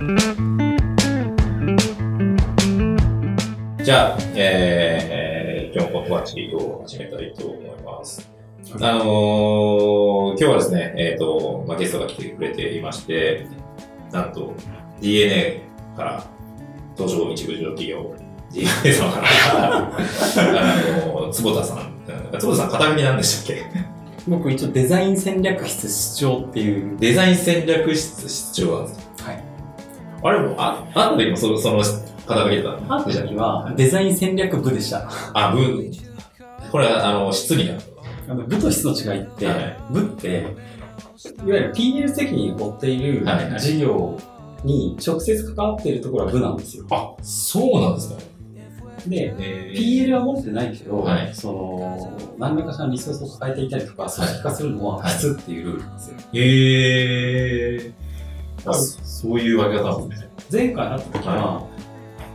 じゃあ、えー、今日もポッドバッチリを始めたいと思います。あのー、今日はですね、えっ、と、まあ、ゲストが来てくれていまして、なんと DNA から東証一部上企業 DNA 様から、あのー、坪田さん、坪田さん肩書きなんでしたっけ？僕一応デザイン戦略室室長っていう。デザイン戦略室室長なんですかはい。あれも、あ、あった時もそその肩書きだったあった時はデザイン戦略部でした。あ、部、これは、あの、室になる。あの部と室の違いって、はい部って、いわゆる PL 責任を負っているはいはい事業に直接関わっているところは部なんですよ。あ、そうなんですか。で、え PL は持ってないけど、はいその、何らかしらのリソースを抱えていたりとか、組織化するのははい室っていうルールなんですよ。へえあそういう分け方ね。前回会った時は、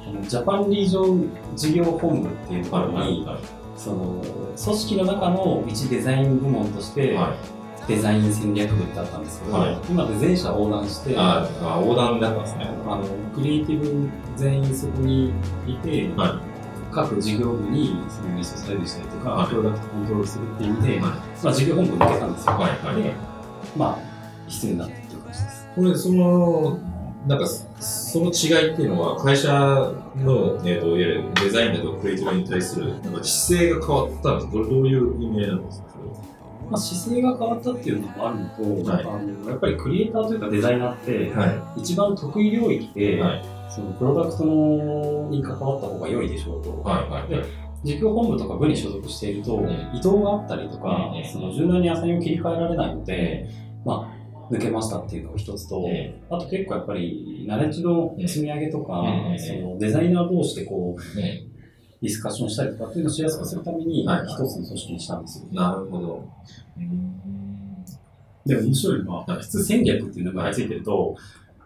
あのジャパンリージョン事業本部っていうところに、その組織の中の一デザイン部門として、はデザイン戦略部ってあったんですけど、はい今で全社横断して、ああ、横断だったんですね。あのクリエイティブ全員そこにいて、は各事業部にそのリソースしたりとか、はいプロダクトコントロールするっていう意味で、はまあ、事業本部に抜けたんですよ。はいはいで、まあ、必要になって。これ、その、なんか、その違いっていうのは、会社の、えっ、と、いわゆるデザインだとクリエイティブに対する、なんか姿勢が変わったんですかこれどういう意味なんですか？まあ、姿勢が変わったっていうのもあるのと、はい。あのやっぱりクリエイターというかデザイナーって、は一番得意領域で、はい。そのプロダクトのに関わった方が良いでしょうと。はいはいで事業本部とか部に所属していると、ん。移動があったりとか、うん。その柔軟にアサインを切り替えられないので、まあ、抜けましたっていうのが一つと、うんあと結構やっぱり、ナレッジの積み上げとか、うんそのデザイナー同士でこう、ね、ディスカッションしたりとかっていうのをしやすくするために、はい。一つの組織にしたんですよ。なるほど。で、面白いのは、はい。普通戦略っていうのがついてると、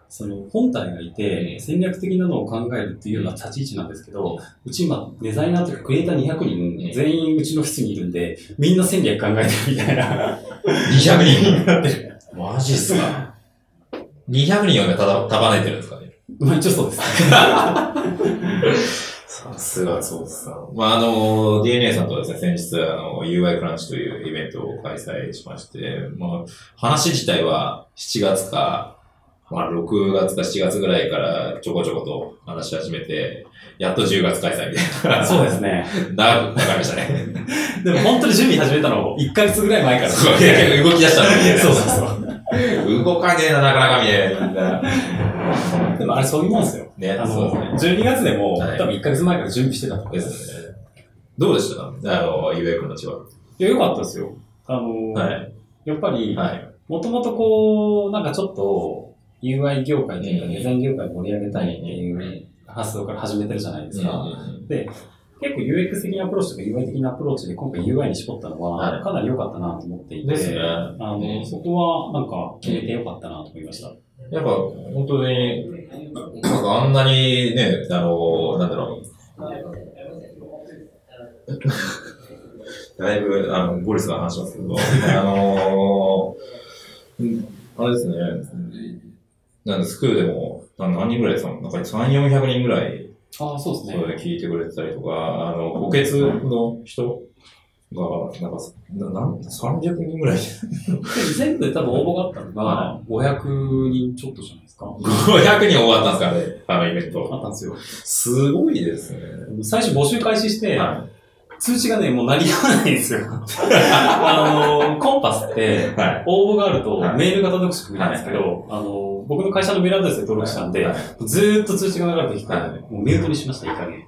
その本体がいて、戦略的なのを考えるっていうような立ち位置なんですけど、うち今、デザイナーとかクリエイター200人、うん全員うちの室にいるんで、みんな戦略考えてるみたいな。200人 マジっすか ?200 人がただ束ねてるんですかね？まあ一応そうです。さすが、そうですか。まあ、あの、DNA さんとはですね、先日、あの、UI クランチというイベントを開催しまして、まあ、話自体は7月か、まあ、6月か7月ぐらいからちょこちょこと話し始めて、やっと10月開催みたいな。そうですね。長くかかりましたね。でも本当に準備始めたの1ヶ月ぐらい前から。そう、結構動き出したのに、そうそうそう。動かねえな、なかなかみたいな。でもあれそういうもんですよ。ね、あそうの、ですね。12月でも、はい多分1ヶ月前から準備してたとでます。すね。どうでした？かあの、UI クランチは。いや、よかったですよ。あの、はい。やっぱり、はい。もともとこう、なんかちょっと UI 業界というかうんデザイン業界を盛り上げたいっていう発想から始めてるじゃないですか。結構 UX 的なアプローチとか UI 的なアプローチで今回 UI に絞ったのははい。かなり良かったなと思っていて、ですね。あの、うん。そこはなんか決めて良かったなと思いました。やっぱ、本当に、なんかあんなにね、あの、なんだろう。だいぶ、あの、ボリスが話しますけど、あのうんあれですね、なんでスクールでも、な何人ぐらいですかなんか3、400人ぐらい、ああ、そうですね。それ聞いてくれてたりとか、あの、補欠の人が、なんか、ななん300人ぐらい、で全部で多分応募があったのがは500人ちょっとじゃないですか。500人終わったんですからね、あのイベント。あったんですよ。すごいですね。最初募集開始して、は通知がね、もう鳴りやまないんですよ。あの、コンパスって。応募があるとはいメールが届く仕組みなんですけど、あの、僕の会社のメールアドレスで登録したんで、はいずーっと通知が流れてきて、はいもうミュートにしました、いい加減。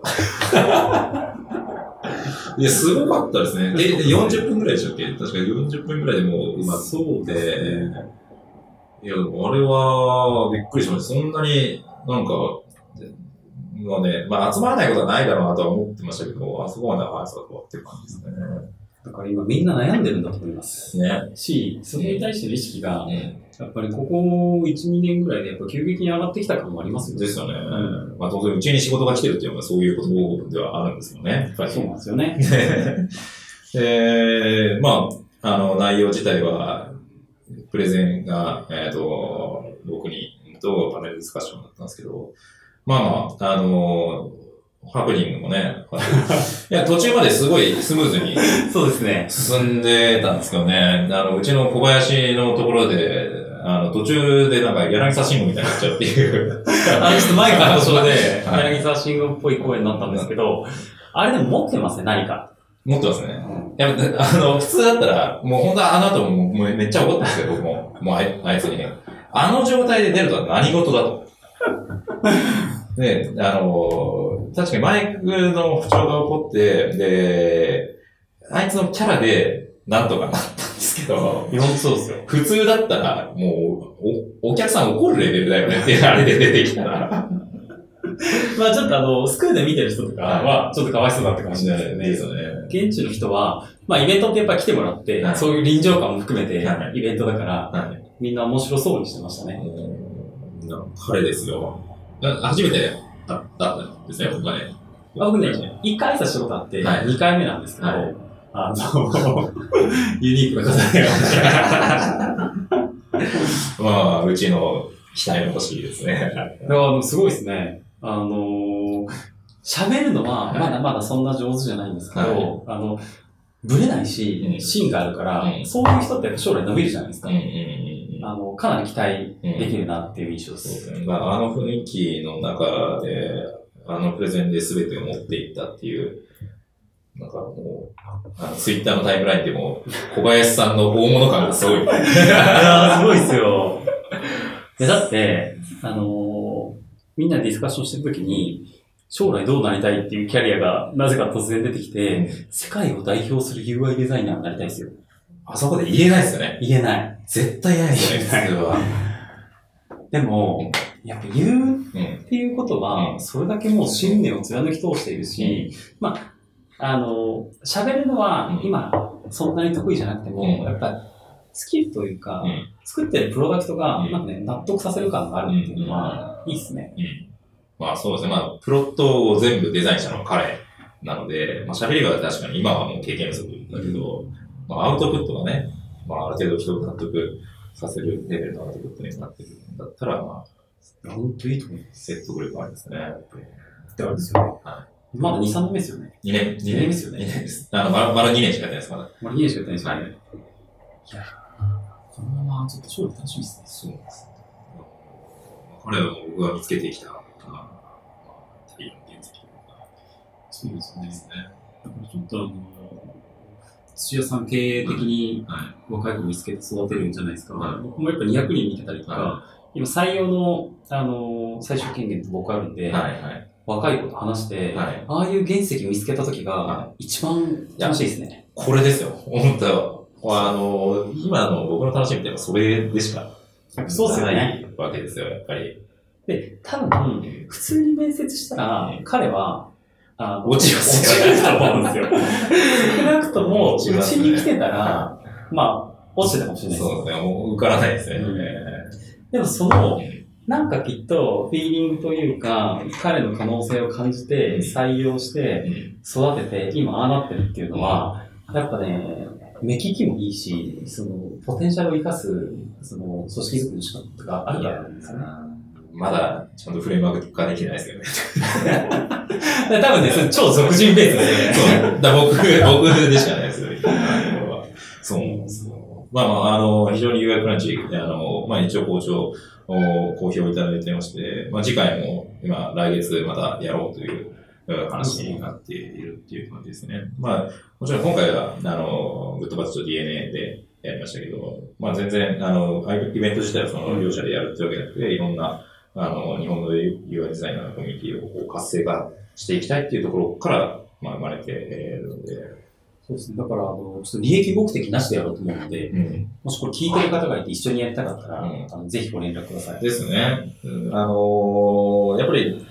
いや、すごかったですね。で、で40分ぐらいでしたっけ？確か40分ぐらいでもう埋まって、いや、でもあれは、びっくりしました。そんなになんか、まあね、まあ集まらないことはないだろうなとは思ってましたけど、あそこまで速さとはっていう感じですだから今みんな悩んでるんだと思います。ね。ね。し、それに対しての意識が、うん。やっぱりここ1、2年ぐらいでやっぱ急激に上がってきた感もありますよね。ですよね。んまあ当然、うちに仕事が来てるっていうのはそういうことではあるんですよね。やっぱりそうなんですよね。で、まあ、あの、内容自体は、プレゼンが、えっ、と、僕にとパネルディスカッションだったんですけど、まあまあ、あのハプニングもね、いや、途中まですごいスムーズにそうですね。進んでたんですけどね、あの、うちの小林のところで、あの、途中でなんか柳沢慎吾みたいになっちゃうっていう。あの、ちょっと前から途中で、はい柳沢慎吾っぽい声になったんですけど、あれでも持ってますね、何か。持ってますね。うんいや、あの、普通だったら、もう本当はあの後ももうめっちゃ怒ったんですけど、僕も、もうあいあいつにね。あの状態で出るとは何事だと。で、あの、確かにマイクの不調が起こって、で、あいつのキャラでなんとかなったんですけど、そうですよ。普通だったら、もう、お、お客さん怒るレベルだよねってあれで出てきたら。まあちょっとあの、スクールで見てる人とかは、ちょっとかわいそうだったかもしれないですね。現地の人は、まあイベントってやっぱ来てもらって、はいそういう臨場感も含めては、イベントだから、はい。みんな面白そうにしてましたね。彼ですよ。な初めてだったんですね、僕はね。あ僕ね、一回挨拶したことあって、はい。二回目なんですけど、はい。あの、ユニークな方が まあ、うちの期待の星ですね。すごいですね。あのー喋るのははい。まだまだそんな上手じゃないんですけど、はい。あの、ぶれないしう、ん。芯があるから、うん。そういう人ってやっぱ将来伸びるじゃないですか。うんうんうんあの、かなり期待できるなっていう印象で。そうですすね。まあ、あの雰囲気の中で、あのプレゼンで全てを持っていったっていう、なんかもう、あのツイッターのタイムラインでも、小林さんの大物感がすごい。いやー、すごいですよ。だって、あのーみんなでディスカッションしてるときに、将来どうなりたいっていうキャリアがなぜか突然出てきて、世界を代表する UI デザイナーになりたいですよ。あそこで言えないですよね。言えない。絶対ないで。でも、やっぱ言ううん。っていうことうは、んそれだけもう信念を貫き通しているし、まあ、あの、喋るのはうん今、そんなに得意じゃなくても、うんやっぱスキルというか、うん作ってるプロダクトが、うんなんかね、納得させる感があるっていうのは、いいっすね。うん。まあそうですね。まあ、プロットを全部デザインしたのは彼なので、まあ喋りは確かに今はもう経験不足だけど、まあアウトプットがね、まあある程度人を納得させるレベルのアウトプットになってるんだったら、まあ、本当いいと思います。説得力ありますね。やってあれですよね。はまだ2、3年目ですよね。2年、2二年ですよね2年です。あの、まだまだ2年しかやってないです、まだ。まだ2年しかやってないですよね。はいい、や、このままちょっと勝利楽しみですね。そうです。彼は僕が見つけてきた、まあ、太陽の原石そうですよね。ですね。だからちょっとあの、土屋さん経営的には若い子見つけて育てるんじゃないですか。はい僕もやっぱ200人見てたりとか、は今採用の、あの、最終権限って僕あるんで、い。はい、はい。若い子と話して、はいああいう原石見つけた時がは一番楽しいですね。これですよ。本当あの、今の僕の楽しみってそれでしか。ないわけですよ、やっぱり。で、多分、普通に面接したらうん、彼は、あの落ちますよ落ちると思うんですよ。少なくとも、うちに来てたら、まあ、落ちてたかもしれないです。そうですね。もう受からないですね。うんえでもその、なんかきっと、フィーリングというか、彼の可能性を感じて、採用して、ー育てて、今ああなってるっていうのは、やっぱね、目利きもいいし、その、ポテンシャルを生かす、その、組織づくりの仕方とかあると思うんですよね。まだちゃんとフレームワーク化できてないですけどね。で 多分ね、それ超俗人ベースで、そう。だ僕、僕でしかないですよ。あのはそうなんですよ。まあまあ、あの、非常に UI クランチ、あの、まあ一応校長、お好評いただいてまして、まあ次回も今、来月またやろうといううん話になっているっていう感じですね。まあ、もちろん今回は、あの、グッドバッチと DNA でやりましたけど、まあ全然、あの、イベント自体はその両者でやるってわけじゃなくて、いろんな、あの、日本の UI デザイナーのコミュニティをこう活性化していきたいっていうところから、まあ生まれているので、そうですね。だから、あの、ちょっと利益目的なしでやろうと思うので、うん。もしこれ聞いてる方がいて一緒にやりたかったら、うんあのぜひご連絡ください。ですね。うんあのーやっぱり、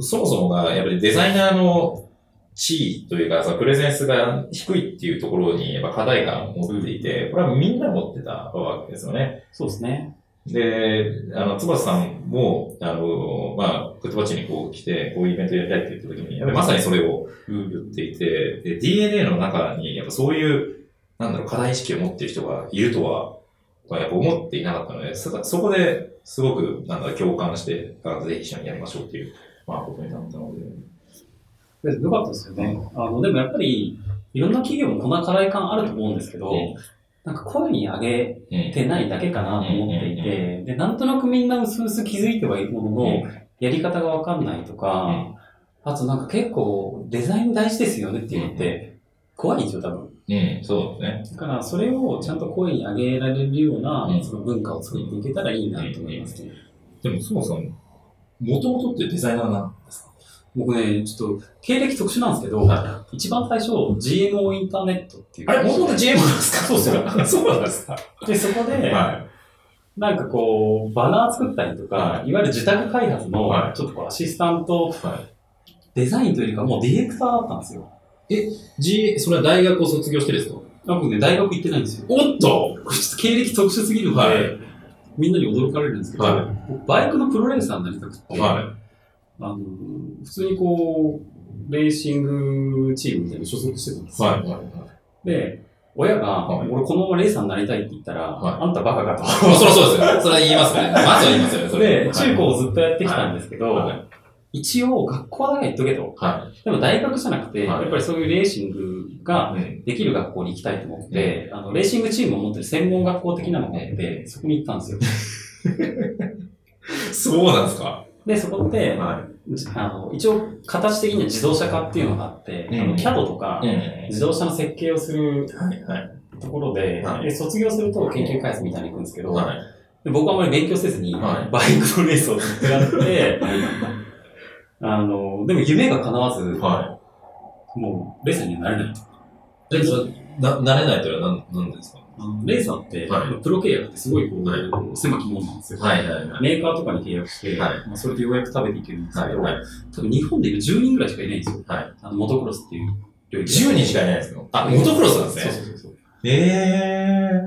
そもそもが、やっぱりデザイナーの地位というか、そのプレゼンスが低いっていうところに、やっぱ課題感を持っていて、これはみんな持ってたわけですよね。そうですね。で、あの、つばさんも、あの、まあ、クットバッチにこう来て、こういうイベントやりたいって言った時に、やっぱりまさにそれをうん。言っていて、で、DNA の中に、やっぱそういう、なんだろう、課題意識を持っている人がいるとは、やっぱ思っていなかったので、そそこで、すごく、なんか共感して、あぜひ一緒にやりましょうっていう、まあ、ことになったので。でよかったですよね。あの、でもやっぱり、いろんな企業もこんな課題感あると思うんですけど、うんなんか声に上げうんてないだけかなと思っていて、で、なんとなくみんな薄々気づいてはいるものの、やり方がわかんないとか、あとなんか結構デザイン大事ですよねっていうのって怖いんですよ、多分。うん、そうですね。だからそれをちゃんと声に上げられるようなうんその文化を作っていけたらいいなと思いますね。でも、そもそも、もともとってデザイナーなんですか？僕ね、ちょっと経歴特殊なんですけど、は一番最初 GMO インターネットっていう。あれ、もともと GM なんですか？そうっす。よそうなんですか？で、そこで、はなんかこう、バナー作ったりとか、、はい。わゆる自宅開発のはい、ちょっとこうアシスタント、デザインというよりかもうディレクターだったんですよ。い。G、それは大学を卒業してですか？僕ね、大学行ってないんですよ。おっと！これちょっと経歴特殊すぎるので、はい。みんなに驚かれるんですけど、はい。僕バイクのプロレーサーになりたくって、はあの普通にこう、レーシングチームみたいなの所属してたんですい。よ。はい。はい。で、親が、はい俺このままレーサーになりたいって言ったら、はいあんたバカかと。まあ、そりゃそうですよ。それは言いますね。まずは言いますよね。それで、中高をずっとやってきたんですけど、はい。一応学校だけは行っとけと。はでも大学じゃなくて、はいやっぱりそういうレーシングがい。できる学校に行きたいと思って、あの、レーシングチームを持ってる専門学校的なのがあって、そこに行ったんですよ。そうなんですかで、そこって、はあの、一応形的には自動車科っていうのがあって、うん CAD とか、い。自動車の設計をする。ところで、はいで卒業すると研究開発みたいに行くんですけど、はい。で僕はあまり勉強せずに、はいバイクのレースをずっとやって、あの、でも夢が叶わず、はもうレーサーにはなれない。え、それ、な、慣れないというのは何、何ですか？あのレーサーって、はいプロ契約ってすごいこう、はい狭きもんなんですよ。はい。はい。はい。メーカーとかに契約して、はいまあ、それでようやく食べていけるんですけど、はい。多分日本でいる10人ぐらいしかいないんですよ。はい。あの、モトクロスっていう領域10人しかいないですよ。あ、モトクロスなんですね。そうそうそうそう。え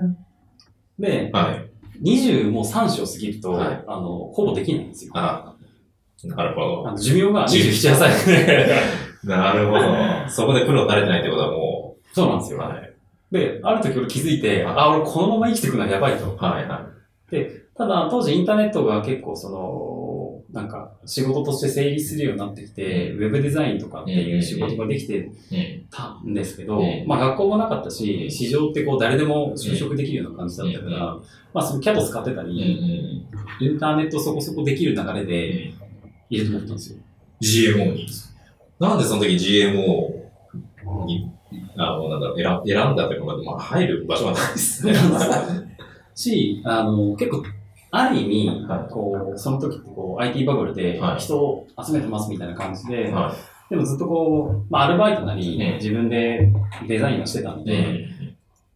でー。、はい。20もう3章過ぎると、はいあの、ほぼできないんですよ。あ、なるほど。あの寿命が27歳で。なるほど。そこでプロになれてないってことはもう、そうなんですよ。はい。で、ある時俺気づいて、はいあ、俺このまま生きていくのはやばいと。はい。はただ、当時インターネットが結構その、なんか仕事として成立するようになってきて、うウェブデザインとかっていう仕事ができて。たんですけど、うんまあ学校もなかったし、うん市場ってこう誰でも就職できるような感じだったから、うんまあその CAD 使ってたり、ん。インターネットそこそこできる流れで入れてもらったんですよ。GMO に。なんでその時 GMO に、あの、なんだろう、選選んだというか、まあ、入る場所がない ですね。し、あの、結構、ある意味、はこう、その時ってこう、IT バブルではい人を集めてますみたいな感じで、はでもずっとこう、まあ、アルバイトなり、うん自分でデザインをしてたんい。で、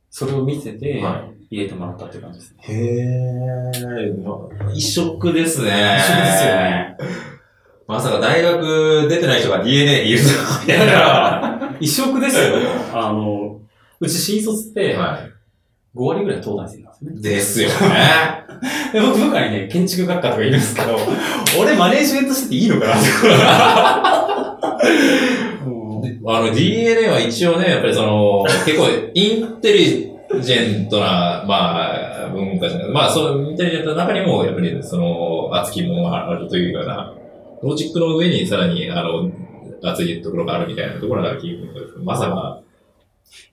それを見せて、は入れてもらったって感じですね。い。へー、ま異色ですね。一緒ですよ。ね。まさか大学出てない人が DNA にいるとは、みたいな。一色ですよ。あの、うち新卒って、は5割ぐらい東大生なんですね。い。ですよね。で僕、部下にね、建築学科とかいるんですけど、俺マネージメントしてていいのかなって。あの DNA は一応ね、やっぱりその、結構インテリジェントな、まあ、文化じゃない。まあ、そのインテリジェントの中にも、やっぱりその、熱きものがあるというような、ロジックの上にさらに、あの、熱いところがあるみたいなところがキーポイントです。まさか、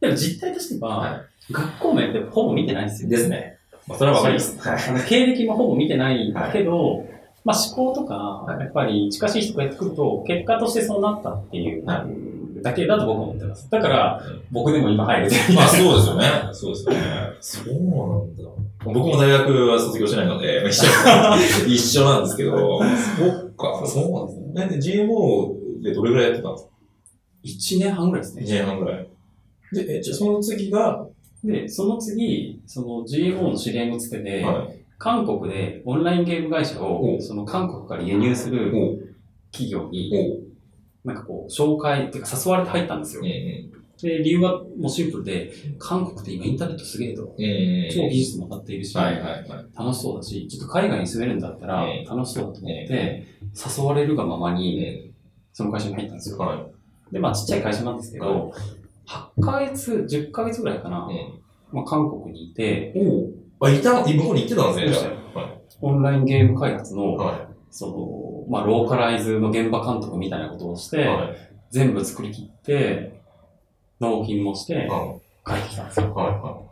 でも実態としては、は学校名ってほぼ見てないんですよ。ですね。まあ、それはわかります。はい。あの経歴もほぼ見てないけど、まあ思考とか、はいやっぱり近しい人がやってくると、結果としてそうなったっていうはだけだと僕は思ってます。だから、僕でも今入れてるみ まあ。そうですよね。そうですよね。そうなんだ。僕も大学は卒業してないので、一緒 一緒なんですけど、そっか、そうなんですね。で、GMO でどれぐらいやってたんですか？1年半ぐらいですね。1年半ぐらい。で、え、じゃあその次が、で、その次、その GMO の知り合いのつてで、はい。韓国でオンラインゲーム会社を、おその韓国から輸入する企業に、なんかこう、紹介っていうか誘われて入ったんですよで、理由はもうシンプルで、韓国って今インターネットすげえと。うん超技術も上がっているし、はいはいはい。楽しそうだし、ちょっと海外に住めるんだったらうん楽しそうだと思って、誘われるがままに、その会社に入ったんですよ。はで、まあちっちゃい会社なんですけど、8ヶ月、10ヶ月ぐらいかな、い。まあ韓国にいて、おうあ、いた、向こうに行ってたんですね。はいオンラインゲーム開発の、はその、まあ、ローカライズの現場監督みたいなことをして、い。はい。全部作り切って、納品もして、は帰ってきたんですよ。い。はい。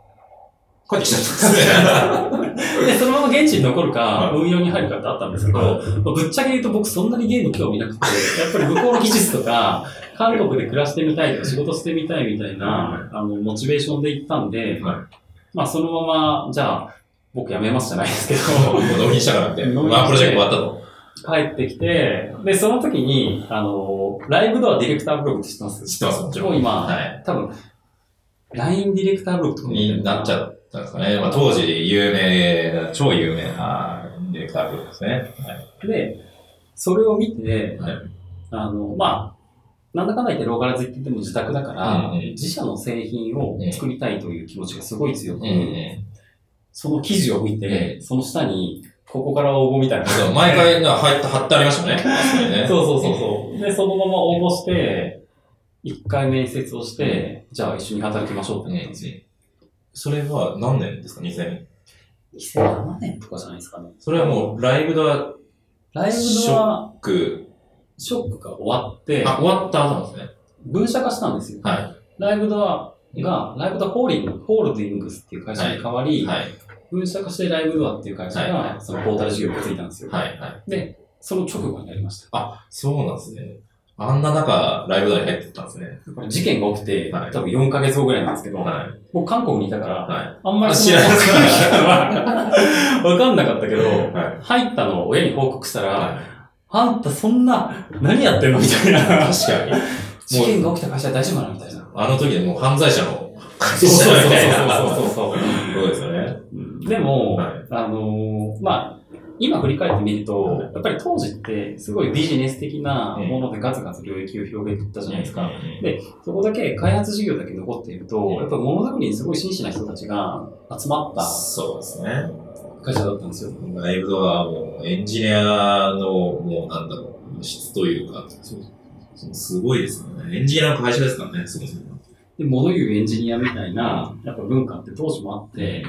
帰ってきちゃったんですね。で、そのまま現地に残るか、はい運用に入るかってあったんですけど、ぶっちゃけ言うと僕そんなにゲーム興味なくて、やっぱり向こうの技術とか、韓国で暮らしてみたいとか仕事してみたいみたいな、あの、モチベーションで行ったんで、はいまあそのまま、じゃあ、僕辞めますじゃないですけもう納品したからって。まあ、プロジェクト終わったと。ど、帰ってきて、で、その時に、あの、ライブドアディレクターブログって知ってます？知ってます、もちろん。もう今、はい。多分、LINE ディレクターブログとかになっちゃったんですかね。まあ、当時有名な、超有名なディレクターグですね。はい。で、それを見て、はいあの、まあ、なんだかんだ言ってローカライズって言っても自宅だから、うんうん自社の製品を作りたいという気持ちがすごい強くうんて、うん。その記事を見て、その下に、ここから応募みたいな。そう、毎回が入った、貼ってありましたね。それね そうそうそうそう。で、そのまま応募して、一回面接をして、じゃあ一緒に働きましょうってなったんですよ。それは何年ですか ?2000。2007年とかじゃないですかね。それはもう、ライブドアライブドアク、ショックが終わって、あ、終わった後なんですね。分社化したんですよ。はライブドアが、ライブドアホーリング、ホールディングスっていう会社に変わり、い。はい。分社化してライブドアっていう会社はいが、そのポータル事業を築いたんですよ。はい。はい。で、その直後になりました。あ、そうなんですね。あんな中、ライブドアに入ってったんですね。事件が起きて、はい多分4ヶ月後ぐらいなんですけど、はい。僕韓国にいたから、はい。あんまりあ知らない。わかんなかったけど、はい。入ったのを親に報告したら、はいあんたそんな、何やってんのみたいな。確かに。事件が起きた会社大丈夫なのみたいな。あの時でもう犯罪者の会そうそう社みたいな。そうそうそうそう。そうですよね。うんでも、はいあのーまあ、今振り返ってみると、はいやっぱり当時ってすごいビジネス的なものでガツガツ領域を広げていったじゃないですか。で、そこだけ開発事業だけ残っていると、うんやっぱりものづくりにすごい真摯な人たちが集まったそうですね。会社だったんですよ。ライブドアはもうエンジニアの、もうなんだろう、質というか、すごいですよね。エンジニアの会社ですからね、そもそも。で、物言うエンジニアみたいな、やっぱ文化って当時もあって、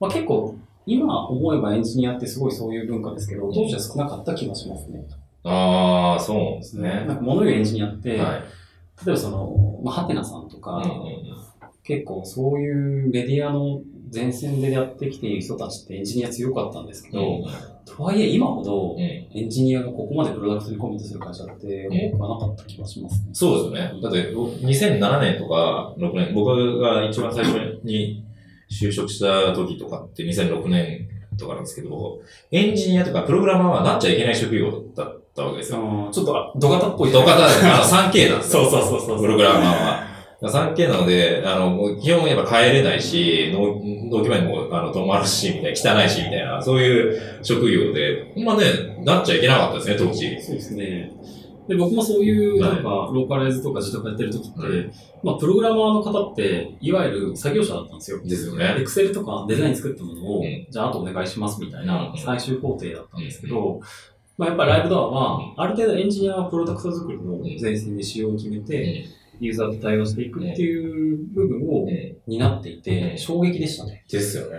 まあ結構、今思えばエンジニアってすごいそういう文化ですけど、当時は少なかった気がしますね。ああ、そうですね。なんか物言うエンジニアって、はい。例えばその、まあ、ハテナさんとか、うんうんうん結構そういうメディアの前線でやってきている人たちってエンジニア強かったんですけど、とはいえ今ほどうんエンジニアがここまでプロダクトにコミットする会社って多くはなかった気がしますね。そうですよね。だって、僕2007年とか6年、僕が一番最初に就職した時とかって2006年とかなんですけど、エンジニアとかプログラマーはなっちゃいけない職業だったわけですよ。うんちょっと土方っぽい。土方ですね。あの 3K なんですよ。そうそうそうそう。プログラマーは。3K なので、あの、基本やっぱ帰れないし、納納期前にもあの止まるし、みたいな、汚いし、みたいな、そういう職業で、まあね、なっちゃいけなかったですね、当時。そうですね。で、僕もそういう、はい。なんか、ローカライズとか自宅やってる時って、はい。まあ、プログラマーの方って、いわゆる作業者だったんですよ。ですよね。エクセルとかデザイン作ったものを、うん。じゃあ、あとお願いしますみたいなうん。最終工程だったんですけど、まあ、やっぱりライブドアは、ある程度エンジニアはプロダクト作りの前線で仕様を決めて、ユーザーと対応していくっていう部分をうん。担っていて、うん。衝撃でしたね。ですよね。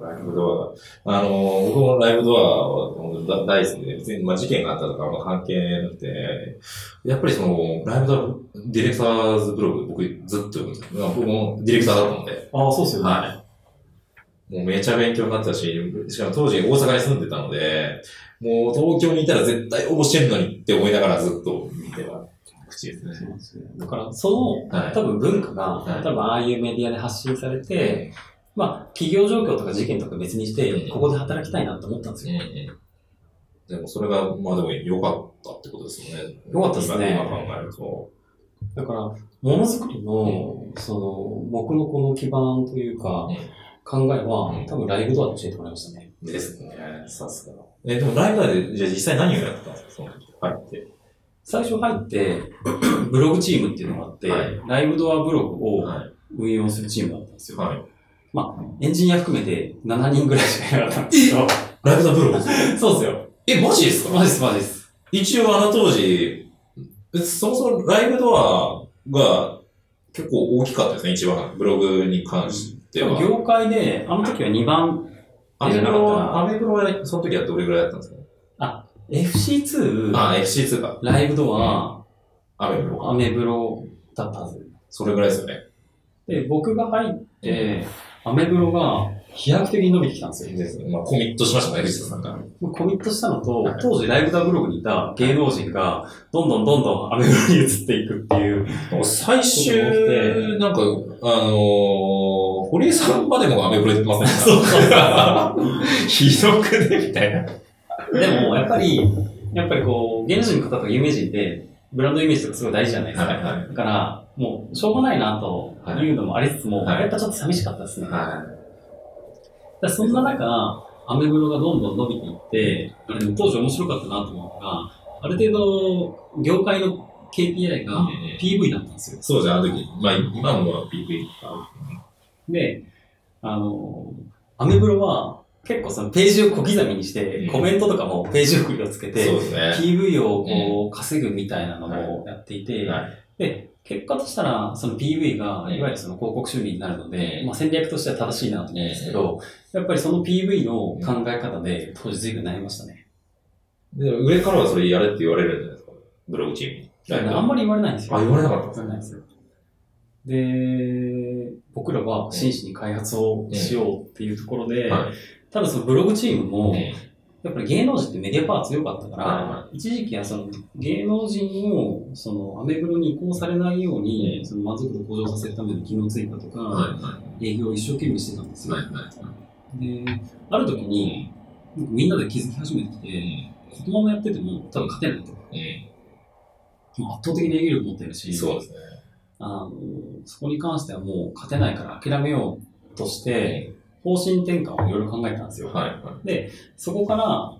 ライブドア、あの、僕もライブドアは大好きで、別に、まあ、事件があったとかは関係なくて、やっぱりその、ライブドア、ディレクターズブログ、僕ずっと読むんで僕もディレクターだったので、ああ、そうですよね。はい。もうめちゃ勉強になったし、しかも当時大阪に住んでたので、もう東京にいたら絶対応募してるのにって思いながらずっと見ては、口ですね。そうなんですよだから、その、はい。多分文化が、はい。多分ああいうメディアで発信されて、まあ、企業状況とか事件とか別にして、うんここで働きたいなと思ったんですよ。でもそれが、まあでも良かったってことですよね。良かったですね今今考えると。だから、ものづくりの、その、僕のこの基盤というか、考えは、うん多分ライブドアで教えてもらいましたね。ですね。さすが。え、でもライブドアで、じゃあ実際何をやってたんですか？その時。入って。最初入って、ブログチームっていうのがあって、はいライブドアブログをはい。運用するチームだったんですよ。はい。エンジニア含めて7人ぐらいしかいなかったんですけど、ライブドアブロ そうですよ。え、マジですか？マジです、マジです。一応あの当時、えそもそもライブドアが結構大きかったですね、一番。ブログに関しては。業界で、あの時は2番アメブロ、なアメブロはその時はどれぐらいだったんですか？FC2、あ、FC2 か。ライブドア、アメブロ。アメブロだったはず。それぐらいですよね。で、僕が入って、アメブロが飛躍的に伸びてきたんですよ。ですまあ、コミットしましたね、藤田さんが。コミットしたのとはい、当時ライブダブログにいた芸能人が、どんどんどんどんアメブロに移っていくっていう。最終、なんか、あのー、堀江さんまでもアメブロ言ってませんそうひどくね？みたいな。でも、やっぱり、やっぱりこう、芸能人の方とか有名人って、ブランドイメージとかすごい大事じゃないですか。はいはいだから、もう、しょうがないなというのもありつつも、はいやっぱちょっと寂しかったですね。はらそんな中、アメブロがどんどん伸びていって、あれ当時面白かったなと思うのが、ある程度、業界の KPI がうん PV だったんですよい。。そうじゃん、あの時。まあ、今も PV か。で、あの、アメブロは結構そのページを小刻みにして、うんコメントとかもページ送りをつけて。PV をこう稼ぐみたいなのもやっていて、はいで、結果としたら、その PV が、いわゆるその広告収入になるので、うんまあ戦略としては正しいなと思うんですけど、やっぱりその PV の考え方で、当時随分悩みましたね。で、上からはそれやれって言われるんじゃないですか？ブログチームに。あんまり言われないんですよ。あ言われなかったんです言われないですよ。で、僕らは真摯に開発をしようっていうところで、はいただそのブログチームも、うんやっぱり芸能人ってメディアパワー強かったから、は一時期はその芸能人をそのアメブロに移行されないように、うんその満足度向上させるための機能追加とか、営業を一生懸命してたんですい。よ。で、ある時に、みんなで気づき始めてきて、このままやってても多分勝てないと。うもう圧倒的な営業力持ってるし、ん。そうですね。あのそこに関してはもう勝てないから諦めようとして、方針転換をいろいろ考えたんですよ。はいはそこから、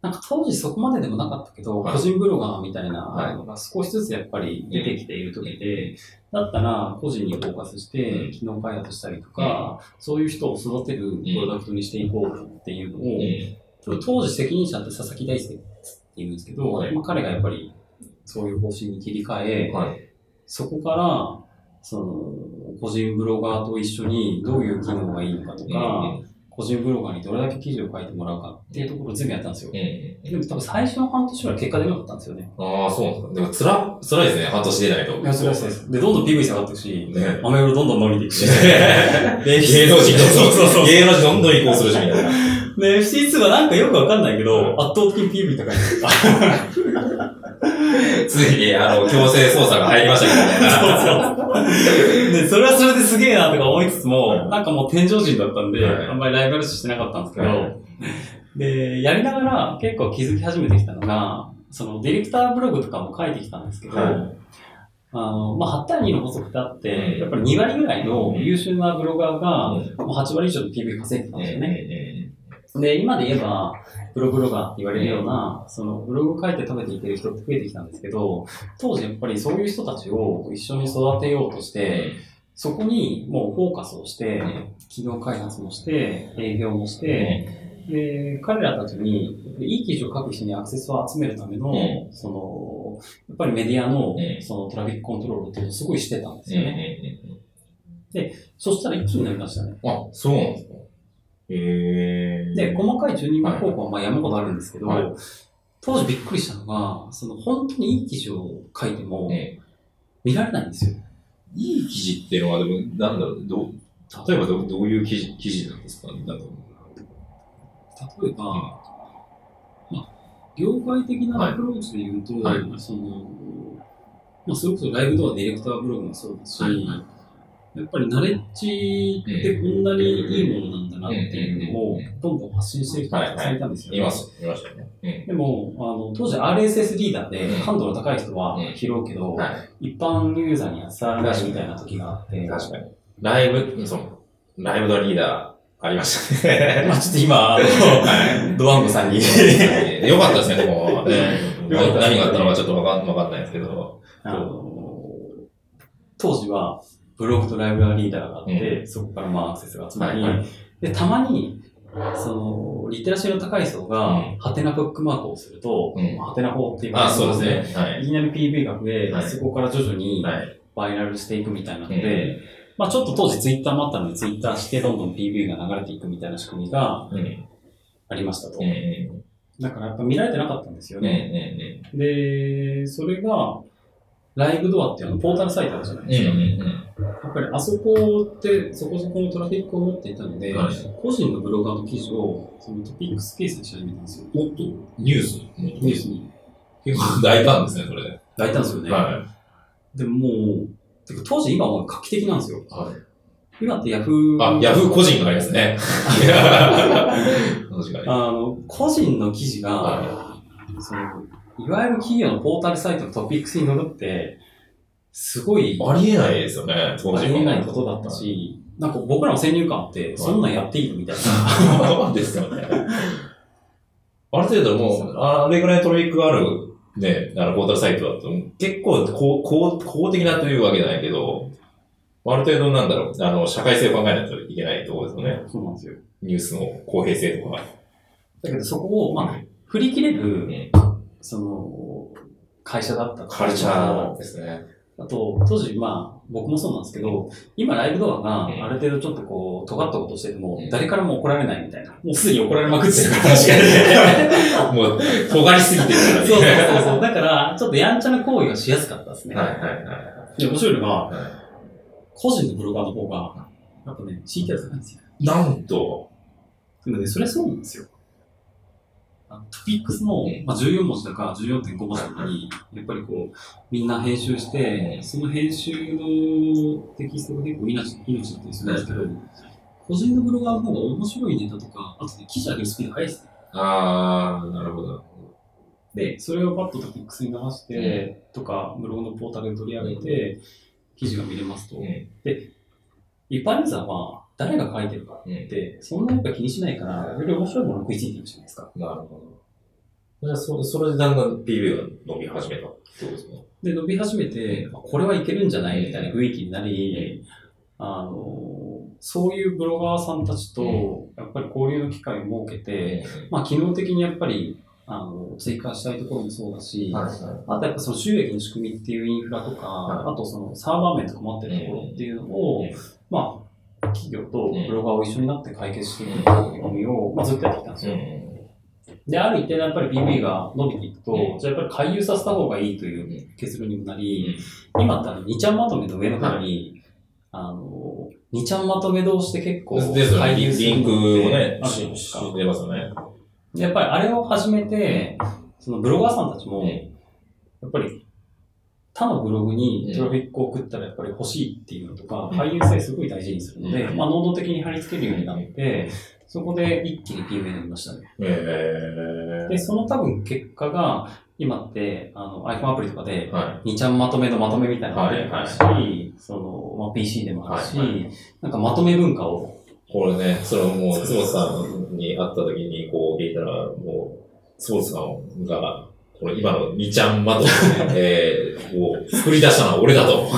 なんか当時そこまででもなかったけど、はい個人ブロガーみたいはいなのが少しずつやっぱり出てきている時で、だったら個人にフォーカスしてうん機能開発したりとか、そういう人を育てるプロダクトにしていこうっていうのを、い。当時責任者って佐々木大輔って言うんですけど、はいまあ、彼がやっぱりそういう方針に切り替え、はい。そこから、その、個人ブロガーと一緒にどういう機能がいいのかとか、個人ブロガーにどれだけ記事を書いてもらうかっていうところを全部やったんですよ。うん。でも多分最初の半年は結果出なかったんですよね。ああ、そうなんですか。でも、つら、辛いですね。半年出ないと。いや、それはそうです。で、どんどん PV 下がっていくし、ねアメブロどんどん伸びていくし。で芸能人そうそうそう。芸能人どんどん移行するし、みたいな。で、FC2 はなんかよくわかんないけど、圧倒的に PV 高いんですよ。ついに、あの、強制捜査が入りましたみたいな。で、それはそれですげえなとか思いつつも、なんかもう天井人だったんで、はい。あんまりライバル視してなかったんですけど、はい。で、やりながら結構気づき始めてきたのが、そのディレクターブログとかも書いてきたんですけど、はい。あの、まあ、8対2の法則ってあって、うん。やっぱり2割ぐらいの優秀なブロガーが、うん。もう8割以上の PV 稼いでたんですよね。ね。で、今で言えば、プロブロガーって言われるような、そのブログを書いて食べていける人って増えてきたんですけど、当時やっぱりそういう人たちを一緒に育てようとして、そこにもうフォーカスをして、機能開発もして、営業もして、で、彼らたちに、いい記事を書く人にアクセスを集めるための、うその、やっぱりメディアのう、んそのトラフィックコントロールっていうのをすごいしてたんですうんよね。そしたら一気になりましたね。あ、そうなんですか。へえ。で、細かいチューニング方法はまあ山ほどあるんですけど、はい。当時びっくりしたのが、その本当にいい記事を書いてもね見られないんですよ。いい記事っていうのは、でも、なんだろう、どう、例えばどうどういう記事記事なんですか？だろう例えば、まあ、業界的なアプローチで言うと、はい。その、まあ、それこそライブドアディレクターブログもそうですし、はいはやっぱりナレッジってこんなにいいものなんだなっていうのをどんどん発信してる人がたくさんいたんですよ、ねいます、いましたね。でも、あの、当時 RSS リーダーで感度の高い人は拾うけど、一般ユーザーには伝わらないみたいな時があって、確かに。ライブ、その、ライブドリーダー、ありましたね。まあちょっと今、あの、ドワンゴさんに、よかったですね、でも。ね何があったのかちょっとわかんわかんないですけど。当時はブログとライブラリーダーがあって、そこからまあアクセスが集まり、で、たまに、その、リテラシーの高い層うがん、ハテナブックマークをすると、うんハテナ法って言わあ、れるのそうですね。はいいきなり PV が増え、はいそこから徐々にはい。バイラルしていくみたいなのうで、まあちょっと当時ツイッターもあったのでツイッターしてどんどん PV が流れていくみたいな仕組みがうん。ありましたと。だからやっぱ見られてなかったんですようん。ね。で、それが、ライブドアっていうあのポータルサイトあるじゃないですか。うん。やっぱりあそこってそこそこのトラフィックを持っていたので、はい個人のブロガーの記事をそのトピックスケースにし始めたんですよ。おっと、ニュースニュースに。結構大胆ですね、それで。大胆ですよね。はでももう、てか当時今は画期的なんですよ。い。はい。今ってヤフー。あ、ヤフー個人がありますね。確かに。あの、個人の記事が、はその、いわゆる企業のポータルサイトのトピックスに載るって、すごい、ありえないですよね、ありえないことだったし、なんか僕らの先入観って、そんなんやっていいのみたいな。そうですよね。ある程度もう、あれぐらいトラフィックがある、ね、あの、ポータルサイトだと、結構公、公、公的なというわけじゃないけど、ある程度なんだろう、あの、社会性を考えないといけないところですよね。そうなんですよ。ニュースの公平性とか。だけどそこを、まあ、振り切れる、んその、会社だったカルチャーですね。あと、当時、まあ、僕もそうなんですけど、今、ライブドアがうんある程度ちょっとこう、尖ったことしててもうん、誰からも怒られないみたいな。もうすでに怒られまくってるから。確かに。もう、尖りすぎてるからね。そうそうそうそう。だから、ちょっとやんちゃな行為がしやすかったですね。はいはいはいで、面白いのが、は個人のブロガーの方が、やっぱね、CTR 高いんですよ。い。なんと、でもね、それそうなんですよ。トピックスの、うんまあ、14文字とか14.5文字とかに、やっぱりこう、みんな編集して、うんその編集のテキストが結構命命だったりするんですけど、個人のブロガーの方が面白いネタとか、あとね、記事上げるスピード速いですね。あー、なるほど。で、それをパッとトピックスに流して、とか、ブログのポータルで取り上げて、記事が見れますと、うん。一般ユーザーは誰が書いてるかっうん。て、そんなやっぱ気にしないから、より面白いものが食いついてるじゃないですか。なるほど。じゃあ、そそれでだんだん PV が伸び始めたってことですね。で、伸び始めて、あこれはいけるんじゃないみたいな雰囲気になり、あの、そういうブロガーさんたちと、やっぱり交流の機会を設けて、まあ、機能的にやっぱり、あの、追加したいところもそうだし、はいはい。あとやっぱその収益の仕組みっていうインフラとか、はいあとそのサーバー面とか持ってるところっていうのを、うんまあ、企業とブロガーを一緒になって解決していくっていう取り組みを、まあ、ずっとやってきたんですよ。で、ある一定のやっぱり PV が伸びていくと、うんじゃあやっぱり回遊させた方がいいという結論にもなり、今ってあの2ちゃんまとめの上の方に、あの、2ちゃんまとめ同士で結構。回遊するリンクをね、あるじゃないですか。出ますよね。でやっぱりあれを始めて、そのブロガーさんたちも、うんやっぱり他のブログにトラフィックを送ったらやっぱり欲しいっていうのとか、うん。回遊性すごい大事にするので、うん。まあ能動的に貼り付けるようになって、そこで一気に PV になりましたね。えで、その多分結果が、今ってあの iPhone アプリとかでー。はい。2ちゃんまとめのまとめみたいなのが出てくるし、はいその、まあ、PC でもあるし、はいなんかまとめ文化を、これね、それもう、つぼさんに会った時に、こう、聞いたら、もう、つぼさんが、この今の2ちゃんまとめ、えー、を作り出したのは俺だと。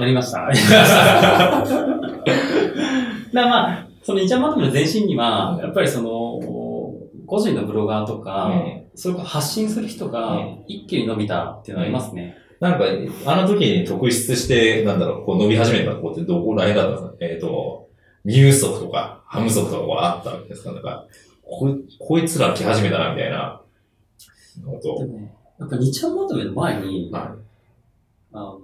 やりました。やりました。だからまあ、その2ちゃんまとめの前身には、やっぱりその、個人のブロガーとか、うんそれこそ発信する人がうん一気に伸びたっていうのはありますね。なんか、あの時に特筆して、なんだろう、こう伸び始めたとこってどこら辺だったんですか？えっ、と、ニュースとか、ハム速とかはあったんですか？なんか、こいこいつら来始めたな、みたいな。でもね、やっぱ2ちゃんまとめの前に、はあの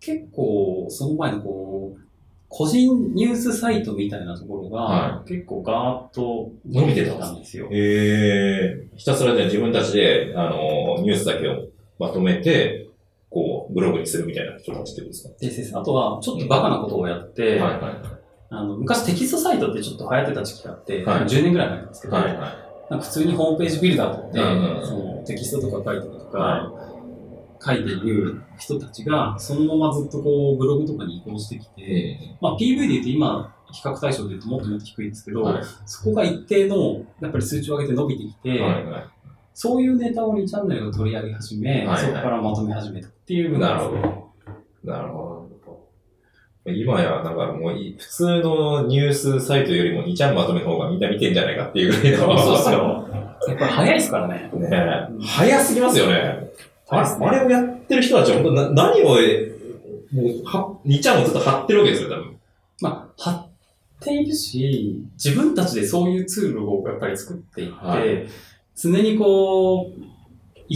結構その前のこう、個人ニュースサイトみたいなところが、は結構ガーッと伸びてたんですたんですよ。えー、ひたすらね、自分たちで、あの、ニュースだけをまとめて、こう、ブログにするみたいな人たちってことですか？ですです。あとは、ちょっとバカなことをやって、はいはい。あの昔テキストサイトってちょっと流行ってた時期があって、はい。10年ぐらい前なんですけど、はいはい。なんか普通にホームページビルダーとかで、うんうんそのテキストとか書いたりとか、は書いている人たちが、そのままずっとこうブログとかに移行してきて、まあ PV で言うと今、比較対象で言うともっともっと低いんですけど、はいそこが一定の、やっぱり数値を上げて伸びてきて、はいはい。そういうネタを2チャンネルが取り上げ始め、はいそこからまとめ始めたっていう部分なるほど。なるほど。今や、なんかもうい、普通のニュースサイトよりも2ちゃんまとめの方がみんな見てんじゃないかっていうぐらいの。そうっすよ。やっぱり早いですからね。ねえ早すぎますよね。あ早いっすねあれをやってる人たちは本当な何を、もう、は、にちゃんもずっと貼ってるわけですよ、多分。まあ、貼っているし、自分たちでそういうツールをやっぱり作っていって、はい常にこう、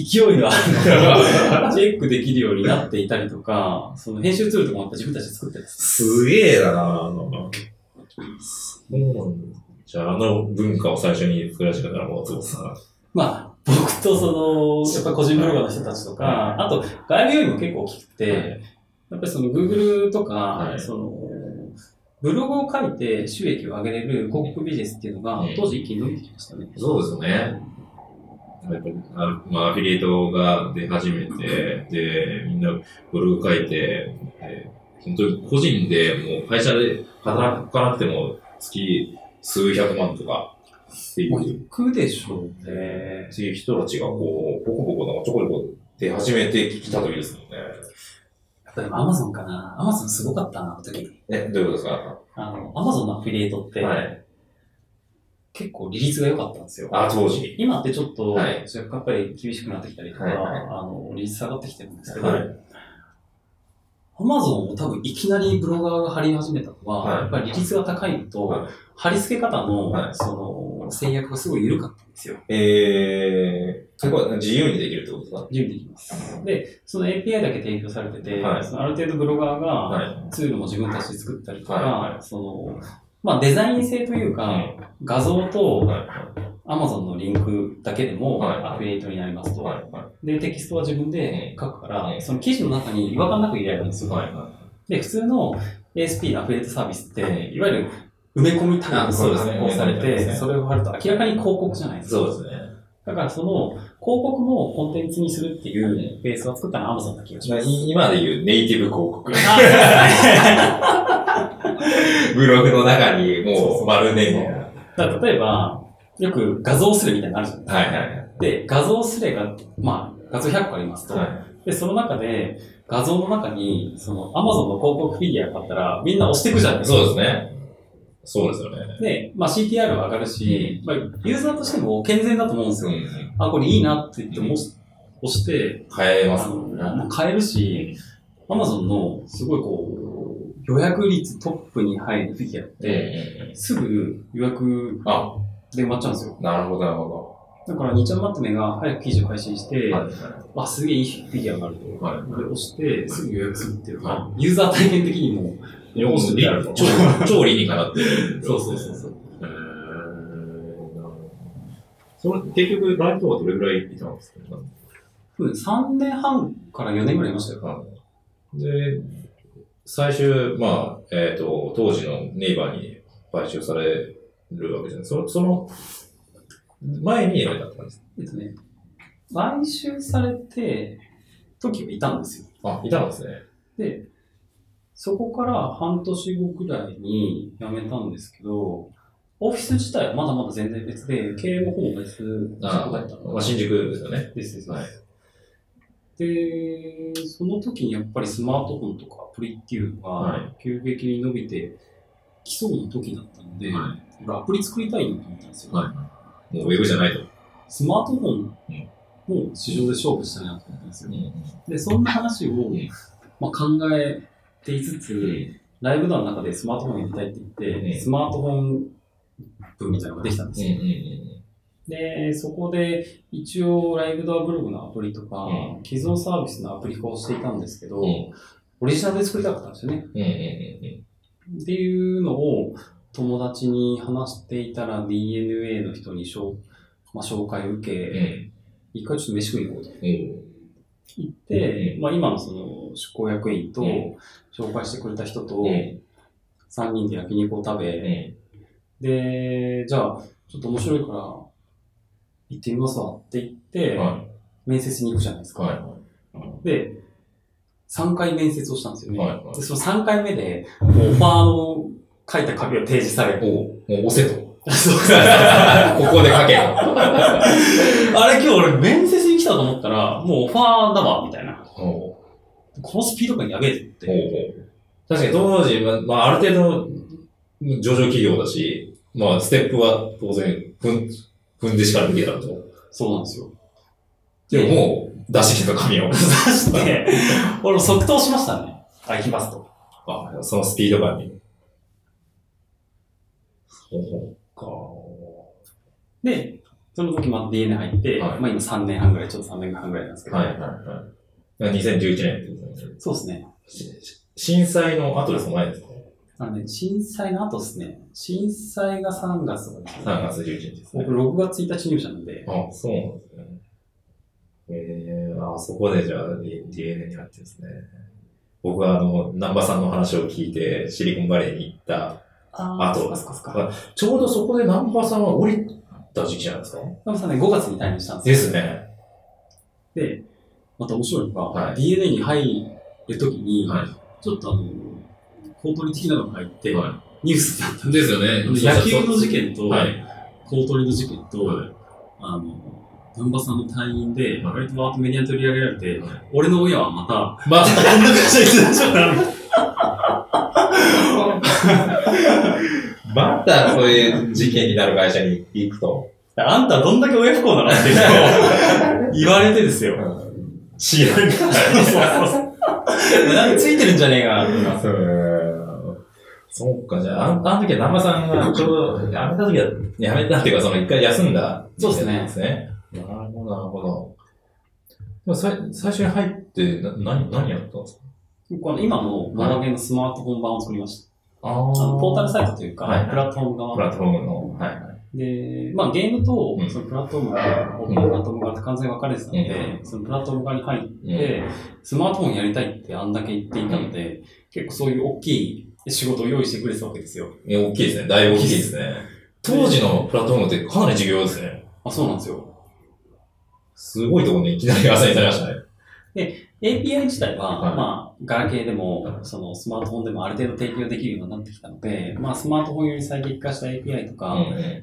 勢いがあるのをチェックできるようになっていたりとか、その編集ツールとかもやっぱ自分たちで作ってるんです。すげえだなあの、そうなんだ。じゃあ、あの文化を最初に作らせたから、もう、さん。まあ、僕とその、やっぱ個人ブロガーの人たちとか、はあと外部要因も結構大きくて、はいやっぱりその Google とか、はいその、ブログを書いて収益を上げれる広告ビジネスっていうのがうん当時一気に伸びてきましたね。そうですよね。やっぱまあ、アフィリエイトが出始めて、で、みんなブログ書いて、で本当に個人でもう会社で働かなくても月数百万とかっていもうくでしょうね。っていう人たちがこう、ボコボコなんかちょこちょこ出始めてきた時ですもんね。やっぱり Amazon かな。Amazon すごかったな、あの時。え、どういうことですか？あの、Amazon のアフィリエイトって、はい。結構利率が良かったんですよ。あ、当時。今ってちょっと、はい若干やっぱり厳しくなってきたりとか、はいはいあの、利率下がってきてるんですけど、はいアマゾンを多分いきなりブロガーが貼り始めたのは、はいやっぱり利率が高いのと、はい貼り付け方の、はいその、制約がすごい緩かったんですよ。えー、そこは自由にできるってことですか自由にできます。で、その API だけ提供されてて、はいそのある程度ブロガーがはい。ツールも自分たちで作ったりとか、その、まあデザイン性というか、はい画像とはい。Amazon のリンクだけでもはいアフィリエイトになりますと。で、テキストは自分で書くから、うんその記事の中に違和感なく入れられるんですよ。で、普通の ASP のアフィリエイトサービスって、うんいわゆる埋め込みタグがあそうですねされて、それを貼ると明らかに広告じゃないでい。すか。そうですね。だからその、広告もコンテンツにするっていうベースを作ったのは Amazon な気がします。今で言うネイティブ広告。あブログの中にもう丸ねみたいな。だ例えば、よく画像スレみたいなのあるじゃないですか。はいはいで、画像スレが、まあ、画像100個ありますと、はい。で、その中で、画像の中に、その、Amazon の広告フィギュアがあったら、みんな押していくじゃないですか。そうですね。そうですよね。で、まあ CTR は上がるし、まあ、ユーザーとしても健全だと思うんですよ。うん。あ、これいいなって言って押し押して、変えますもんね。買えるし、Amazon のすごいこう、予約率トップに入るフィギュアって、すぐ予約あ、で埋まっちゃうんですよ。なるほど、なるほだから、2ちゃんまとめが早く記事を配信して、ど。はい。あ、すげえいいフィギュアがあると。はい。で、押して、すぐ予約するっていうはか、ユーザー体験的にも、よくしてやると超、超理にかなってる。そうそうそうそう。その、結局、ライトはどれぐらいいたんですか？うん3年半から4年ぐらいいましたよ。で、最終、まあ、えっ、と、当時のネイバーに買収されるわけじゃないその、その、前に辞めたって感じですえっとね、買収されて、時はいたんですよ。あ、いたんですね。で、そこから半年後くらいに辞めたんですけど、オフィス自体はまだまだ全然別で、経営もほぼ別だったのまあ、新宿ですよね。ですです。はいで、その時にやっぱりスマートフォンとかアプリっていうのはが急激に伸びてきそうな時だったので、は俺アプリ作りたいなと思ったんですよ。はい。もうウェブじゃないと。スマートフォンの市場で勝負したいなと思ったんですよ。ん。で、そんな話を、んまあ、考えていつつ、ライブドアの中でスマートフォンやりたいって言って、うんスマートフォン部みたいなのができたんですよ。で、そこで一応ライブドアブログのアプリとか、うん既存サービスのアプリ化をしていたんですけど、うんオリジナルで作りたかったんですよね。うんうんうんっていうのを友達に話していたら DNA の人に紹,、まあ、紹介を受け、うん一回ちょっと飯食いに行こうとうん。言って、まあ、今のその執行役員とうん紹介してくれた人とうん3人で焼肉を食べ、うんで、じゃあちょっと面白いから行ってみますわって言って、は面接に行くじゃないですか。い。はで、3回面接をしたんですよい。ね。はい。はいで、その3回目で、オファーの書いた紙を提示され、おうもう押せと。そう ここで書けと。あれ今日俺面接に来たと思ったら、もうオファーだわ、みたいな。このスピード感やべえって確かに当時、まあ、まあ、ある程度、上場企業だし、まあ、ステップは当然、踏ん、踏んでしかるべきだと。そうなんですよ。でももう、出してきた紙を。出して、俺も即答しましたね。空きますと。あ、そのスピード感に。そうか。で、その時また DNA 入って、はいまあ今3年半ぐらい、ちょっと3年半ぐらいなんですけど、はいはいはい。2011年ってことですね。そうですね。し震災の後ですか？前ですか？あのね、震災の後ですね。震災が3月とかですね。?3 月11日ですね僕。6月1日入社なんで、あ、そうなんですね。えー、あそこでじゃあ DNA に入ってですね。僕はあの、南波さんの話を聞いてシリコンバレーに行った。ああとそっかそっかか。ちょうどそこで南波さんは降りた時期じゃないですか。ナムさんね、5月に退任したんでですすね。で、また面白いのが、はい。DNA に入るときに、はちょっとあの、公取的なのが入って、はニュースだったんい。でですよね。野球の事件と、はい。公取の事件と、はい。あの、南波さんの退院で、はい。割とワーッとメディアに取り上げられて、はい。俺の親はまた、まあ、こんな会社に行ってたんだまたそういう事件になる会社に行くと。あんたどんだけ親不幸なのって 言われてですよ。知らんかそうそうそう。なんかついてるんじゃねえか。そうか、じゃあ、あのあの時は南波さんがちょうど辞めた時は、辞めたっていうか、その一回休んだそうですねですね。なるほど、なるほど。でもさい最初に入って、な何、何やったんですか？僕は今のモバゲのスマートフォン版を作りました。ああのポータルサイトというか、はいプラットフォーム側プラットフォームの。はいはい。で、まあゲームとうんそのプラットフォームが、大きなプラットフォーム側って完全に分かれてたので、そのプラットフォーム側に入って、スマートフォンやりたいってあんだけ言っていたので、結構そういう大きい仕事を用意してくれてたわけですよ。いや、大きいですね。だいぶ大きいですね。当時のプラットフォームってかなり重要ですね。あ、そうなんですよ。すごいところにいきなりアサインされましたね。API 自体は、はいまあ、ガラケーでもはい、そのスマートフォンでもある程度提供できるようになってきたので、まあ、スマートフォンより最適化した API とか、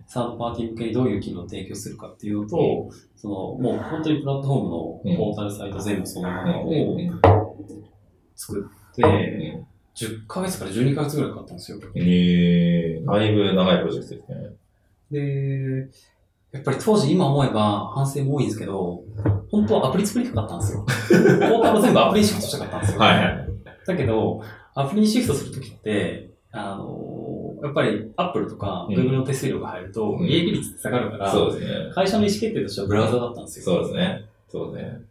サードパーティー向けにどういう機能を提供するかっていうのと、その、もう本当にプラットフォームのポータルサイト全部そのままを作って、10ヶ月から12ヶ月ぐらいかかったんですよ。えー、だいぶ長いプロジェクトですね。で、やっぱり当時今思えば反省も多いんですけど、本当はアプリ作りたかったんですよ。ポータルを全部アプリにシフトしたかったんですよ。はいはい。だけど、アプリにシフトするときって、あのやっぱり Apple とかうん Google の手数料が入ると、うん利益率って下がるから、そうですね。会社の意思決定としてはブラウザだったんですよ。そうですね。そうですね。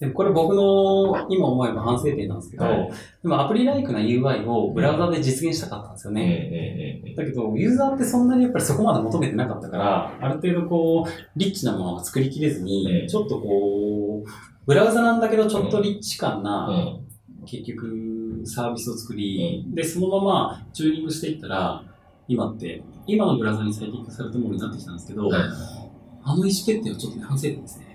でもこれ僕の今思えば反省点なんですけど、はい。でもアプリライクな UI をブラウザで実現したかったんですようん。ね。うん。だけど、ユーザーってそん。なにやっぱりそこまで求めてなかったから、ある程度こう、リッチなものが作りきれずに、うん。ちょっとこう、ブラウザなん。だけどちょっとリッチ感な、ん。結局サービスを作り、で、そのままチューニングしていったら、今って、今のブラウザに最適化されたものになってきたん。ですけど、はいあの意思決定はちょっとね、反省点ですね。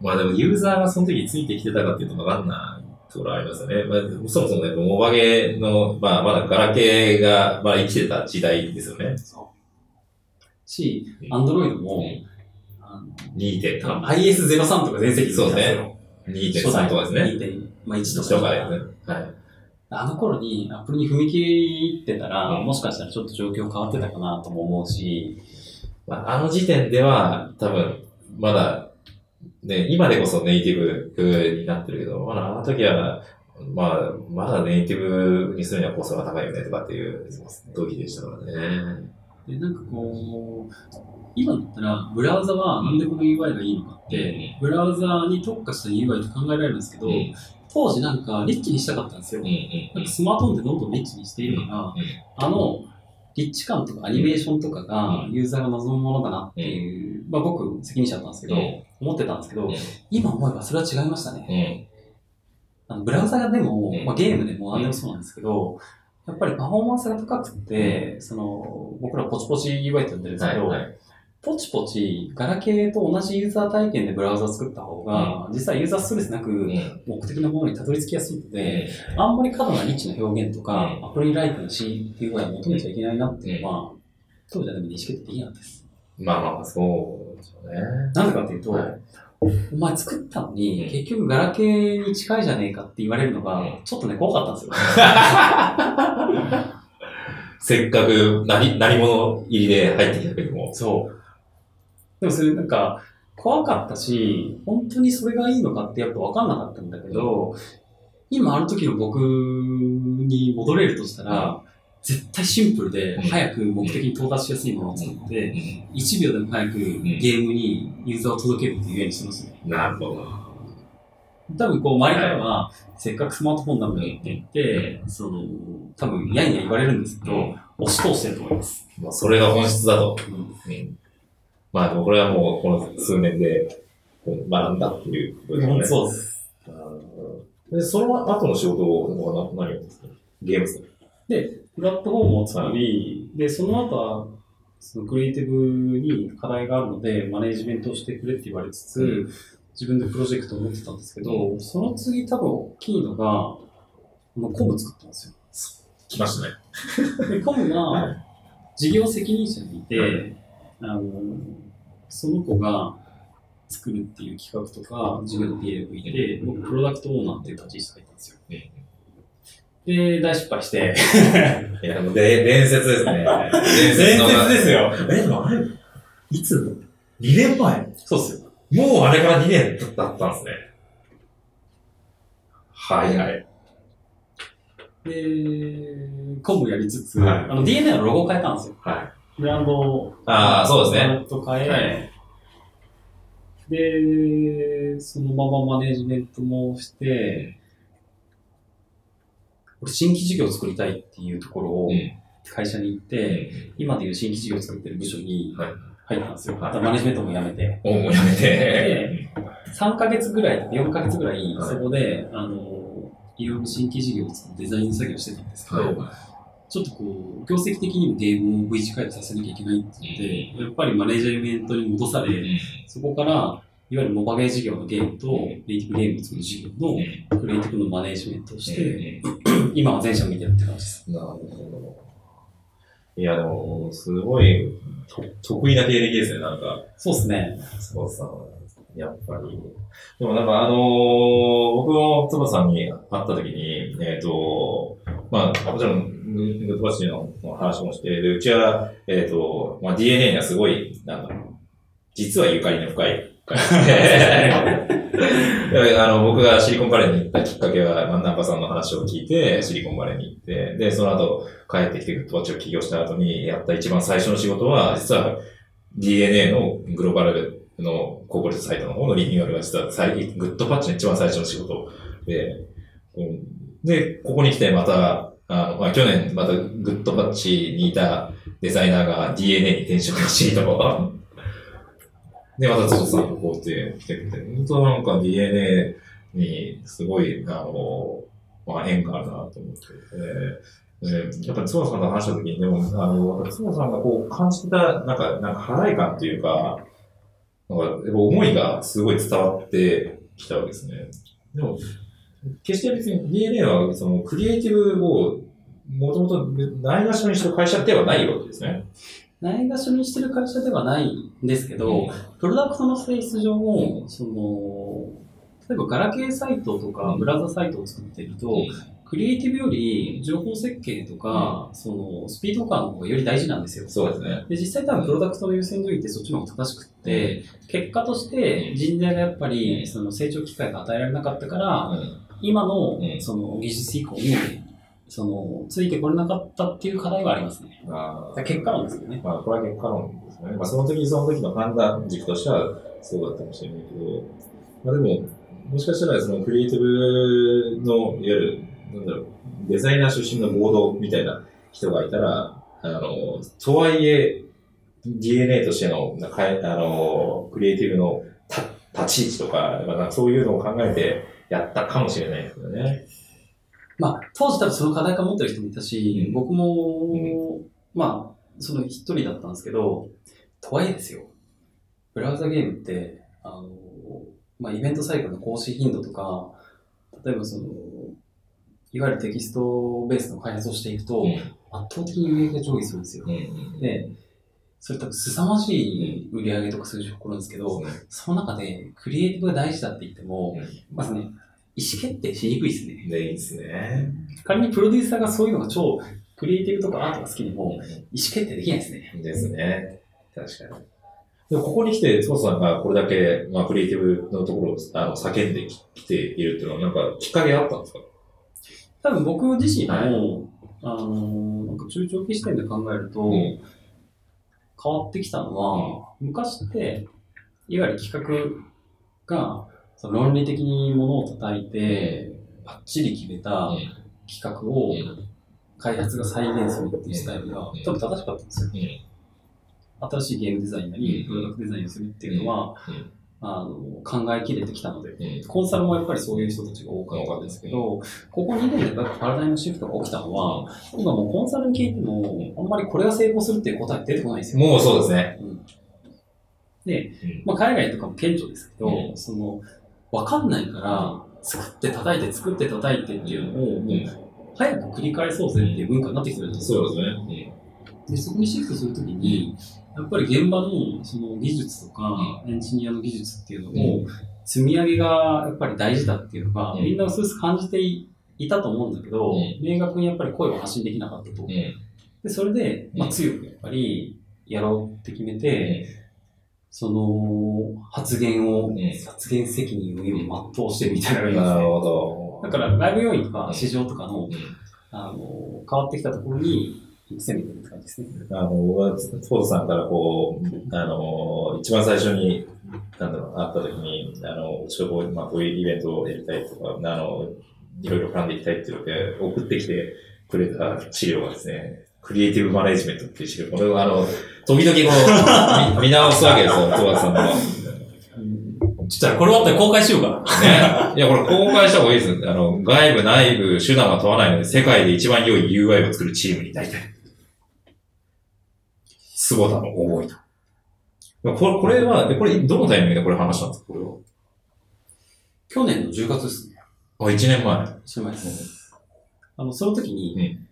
まあでもユーザーがその時ついてきてたかっていうとわかんないところありますよね。まあ、そもそもね、モバゲの、まあまだガラケーが、まあ生きてた時代ですよね。そう。し、アンドロイドも、うんあの2.3。IS03 とか全盛期そうですね。ね。2.3とかですね。2.1とか。とかですね。はい。あの頃にアップルに踏み切ってたら、うんもしかしたらちょっと状況変わってたかなとも思うし、まあ、あの時点では、多分、まだ、ね、今でこそネイティブ風になってるけど、まだあの時は、まあ、まだネイティブにするにはコストが高いよねとかっていう時でしたからね。で、なんかこう、今だったら、ブラウザはなんでこの UI がいいのかって、ブラウザに特化した UI と考えられるんですけど、うん当時なんかリッチにしたかったんですよ。なんかスマートフォンってどんどんリッチにしているから、あの、リッチ感とかアニメーションとかがユーザーが望むものだなっていう、まあ僕責任者だったんですけど、うん思ってたんですけど、うん今思えばそれは違いましたね。うん。あのブラウザがでも、うんまあ、ゲームでも何でもそうなんですけど、やっぱりパフォーマンスが高くて、その、僕らポチポチ UI って呼んでるんですけど、はいはい。ポチポチ、ガラケーと同じユーザー体験でブラウザを作った方が、実はユーザーストレスなくうん。目的のものにたどり着きやすいので、あんまり過度なリッチな表現とか、うんアプリライクの C っていう声は求めちゃいけないなっていうのは、当時はでも認識できなかったです。まあまあ、そうですよね。なんでかっていうと、はいお前作ったのに、うん結局ガラケーに近いじゃねえかって言われるのが、うんちょっとね、怖かったんですよ。せっかく何、何者入りで入ってきたけども。そう。でもそれなんか、怖かったし、本当にそれがいいのかってやっぱ分かんなかったんだけど、今あの時の僕に戻れるとしたら、絶対シンプルでうん早く目的に到達しやすいものを作って、1秒でも早くゲームにユーザーを届けるっていうようにしてますね。なるほど。多分こう周りからは、せっかくスマートフォンなんだよって言って、その、多分やんや言われるんですけど、押し通してると思います。まあ、それが本質だと。うんうんまあ、でもこれはもう、この数年で学んだっていうことですよね。そうです。で、その後の仕事は何をですか？ゲームですか？で、プラットフォームを作り、で、その後は、そのクリエイティブに課題があるので、マネージメントをしてくれって言われつつ、うん自分でプロジェクトを持ってたんですけど、その次多分大きいのが、あのコム作ったんです来ましたね。よ。で、コムが事業責任者にいて、はいあの、その子が作るっていう企画とか、自分でをいて、僕プロダクトオーナーっていう立ち位置入ったんですよ。で、大失敗して、いや、もうで伝説ですね。伝説ですよ。え、でもあれ、いつ ?2 年前？そうっすよ。もうあれから2年だったんですね。はいはい。で、コムやりつつ、はいあの DNA のロゴを変えたんですよ。はい。ブランドを。あーそうですねブランド変え、はいで、そのままマネージメントもして、俺新規事業を作りたいっていうところをうん会社に行って、今でいう新規事業を作ってる部署にはい入ったんですよ。はいあとマネージメントもやめて。おもうやめて。で、3ヶ月ぐらい、4ヶ月ぐらい、はいそこで、あの、いろいろ新規事業をデザイン作業をしてたんですけど、ちょっとこう、業績的にもゲームを V 字回復させなきゃいけないって言って、やっぱりマネージメントに戻され、そこから、いわゆるモバゲー事業のゲームと、ネイティブゲームを作る事業のクリエイティブのマネージメントをして、今は全社を見てるって感じです。なるほど。いや、でも、すごい、と得意な経歴ですね、なんか。そうですね。坪田さやっぱり。でもなんかあのー僕も坪田さんに会った時に、えっ、と、まあ、もちろん、グッドバッチの話もして、で、うちは、えっ、と、まあ、DNA にはすごい、なんだろう、実はゆかりの深い会社で、あの、僕がシリコンバレーに行ったきっかけは、まあ、ナンパさんの話を聞いて、シリコンバレーに行って、で、その後、帰ってきてグッドバッチを起業した後にやった一番最初の仕事は、実は DNA のグローバルのコーポレートサイトの方のリニューアルが実は最グッドパッチの一番最初の仕事で、で、ここに来てまた、あの、まあ、去年またグッドパッチにいたデザイナーが DNA に転職しと。か、で、またゾウさんがこうって来てくて、本当なんか DNA にすごい、あの、まあ、縁があるなと思ってて、でやっぱりゾウさんと話した時に、でも、あの、ゾウさんがこう感じた、なんか、なんか、払い感というか、なんか、思いがすごい伝わってきたわけですね。でも、決して別に DNA は、その、クリエイティブを、もともとないがしろにしてる会社ではないわけですね。ないがしろにしてる会社ではないんですけど、プロダクトの性質上も、その、例えばガラケーサイトとかブラウザサイトを作っていると、クリエイティブより情報設計とか、そのスピード感の方がより大事なんですよ。そうですね。で、実際多分プロダクトの優先順位ってそっちの方が正しくって、結果として人材がやっぱりその成長機会が与えられなかったから、うん今のうんその技術以降に、その、ついてこれなかったっていう課題はありますね。あー結果論ですよね。まあ、これは結果論ですね。まあ、その時その時の判断軸としてはそうだったかもしれないけど、まあでも、もしかしたらそのクリエイティブの、いわゆる、なんだろう、デザイナー出身のボードみたいな人がいたら、あの、とはいえ、DNA としての、あの、クリエイティブのた立ち位置とか、まあそういうのを考えてやったかもしれないですよね。まあ、当時多分その課題感持ってる人もいたし、うん。僕も、まあ、その一人だったんですけど、とはいえですよ、ブラウザゲームって、あの、まあ、イベントサイクルの更新頻度とか、例えばその、いわゆるテキストベースの開発をしていくと、うん。圧倒的に売り上げが上下するんですよ。うん。で、それ多分凄まじい売り上げとか数字を誇るんですけど、その中でクリエイティブが大事だって言っても、まずね、意思決定しにくいですね。で、いいですね。仮にプロデューサーがそういうのが超クリエイティブとかアートが好きでも、意思決定できないですね。ですね。確かに。でもここに来て、坪田さんがこれだけ、まあ、クリエイティブのところをあの叫んできているっていうのは、なんかきっかけあったんですか？多分僕自身も、あの、なんか中長期視点で考えると、うん変わってきたのは、昔って、いわゆる企画が、その論理的にものを叩いて、バッチリ決めた企画を開発が再現するっていうスタイルがうん。多分正しかったんですよ。新しいゲームデザインなり、うん。プロダクトデザインをするっていうのは、うんあの考えきれてきたので、うんコンサルもやっぱりそういう人たちが多かったんですけど、ここ2年でやっぱりパラダイムシフトが起きたのは、今もうコンサルに聞いても、あんまりこれが成功するっていう答え出てこないんですよ。もうそうですね。うん。で、うん。まあ、海外とかも顕著ですけど、うん。その、わかんないから、作って叩いて、作って叩いてっていうのを、もう、早く繰り返そうぜっていう文化になってきてるんですよ。そうですね。で、そこにシフトするときに、やっぱり現場のその技術とか、エンジニアの技術っていうのを、積み上げがやっぱり大事だっていうのが、うん。みんなうすうす感じていいたと思うんだけど、うん。明確にやっぱり声を発信できなかったと。うん。で、それで、まあ、うん強くやっぱりやろうって決めて、その発言を、ん。発言責任を今全うしてるみたいなのがいますね。なるほど。だから、ライブ要員とかうん。市場とかの、うん。あの、変わってきたところに攻めてるって感じですね。あの、僕は、フォードさんからこう、あの、一番最初に、なんだろう、会った時に、あの、ちょっとこう、まあ、こういうイベントをやりたいとか、あの、いろいろ絡んでいきたいっていうので、送ってきてくれた資料がですね、クリエイティブマネジメントっていう資料。これをあの、時々こう、見 見直すわけですよ、戸田さんの。ちょっとこれ終わったら公開しようかな。ね。いや、これ公開した方がいいです。あの、外部、内部、手段は問わないので、世界で一番良い UI を作るチームになりたい。坪田の思いと。これ、これは、えこれ、どのタイミングでこれ話したんですか？これは。去年の10月ですね。あ、一年前。してます。あの、その時に、うん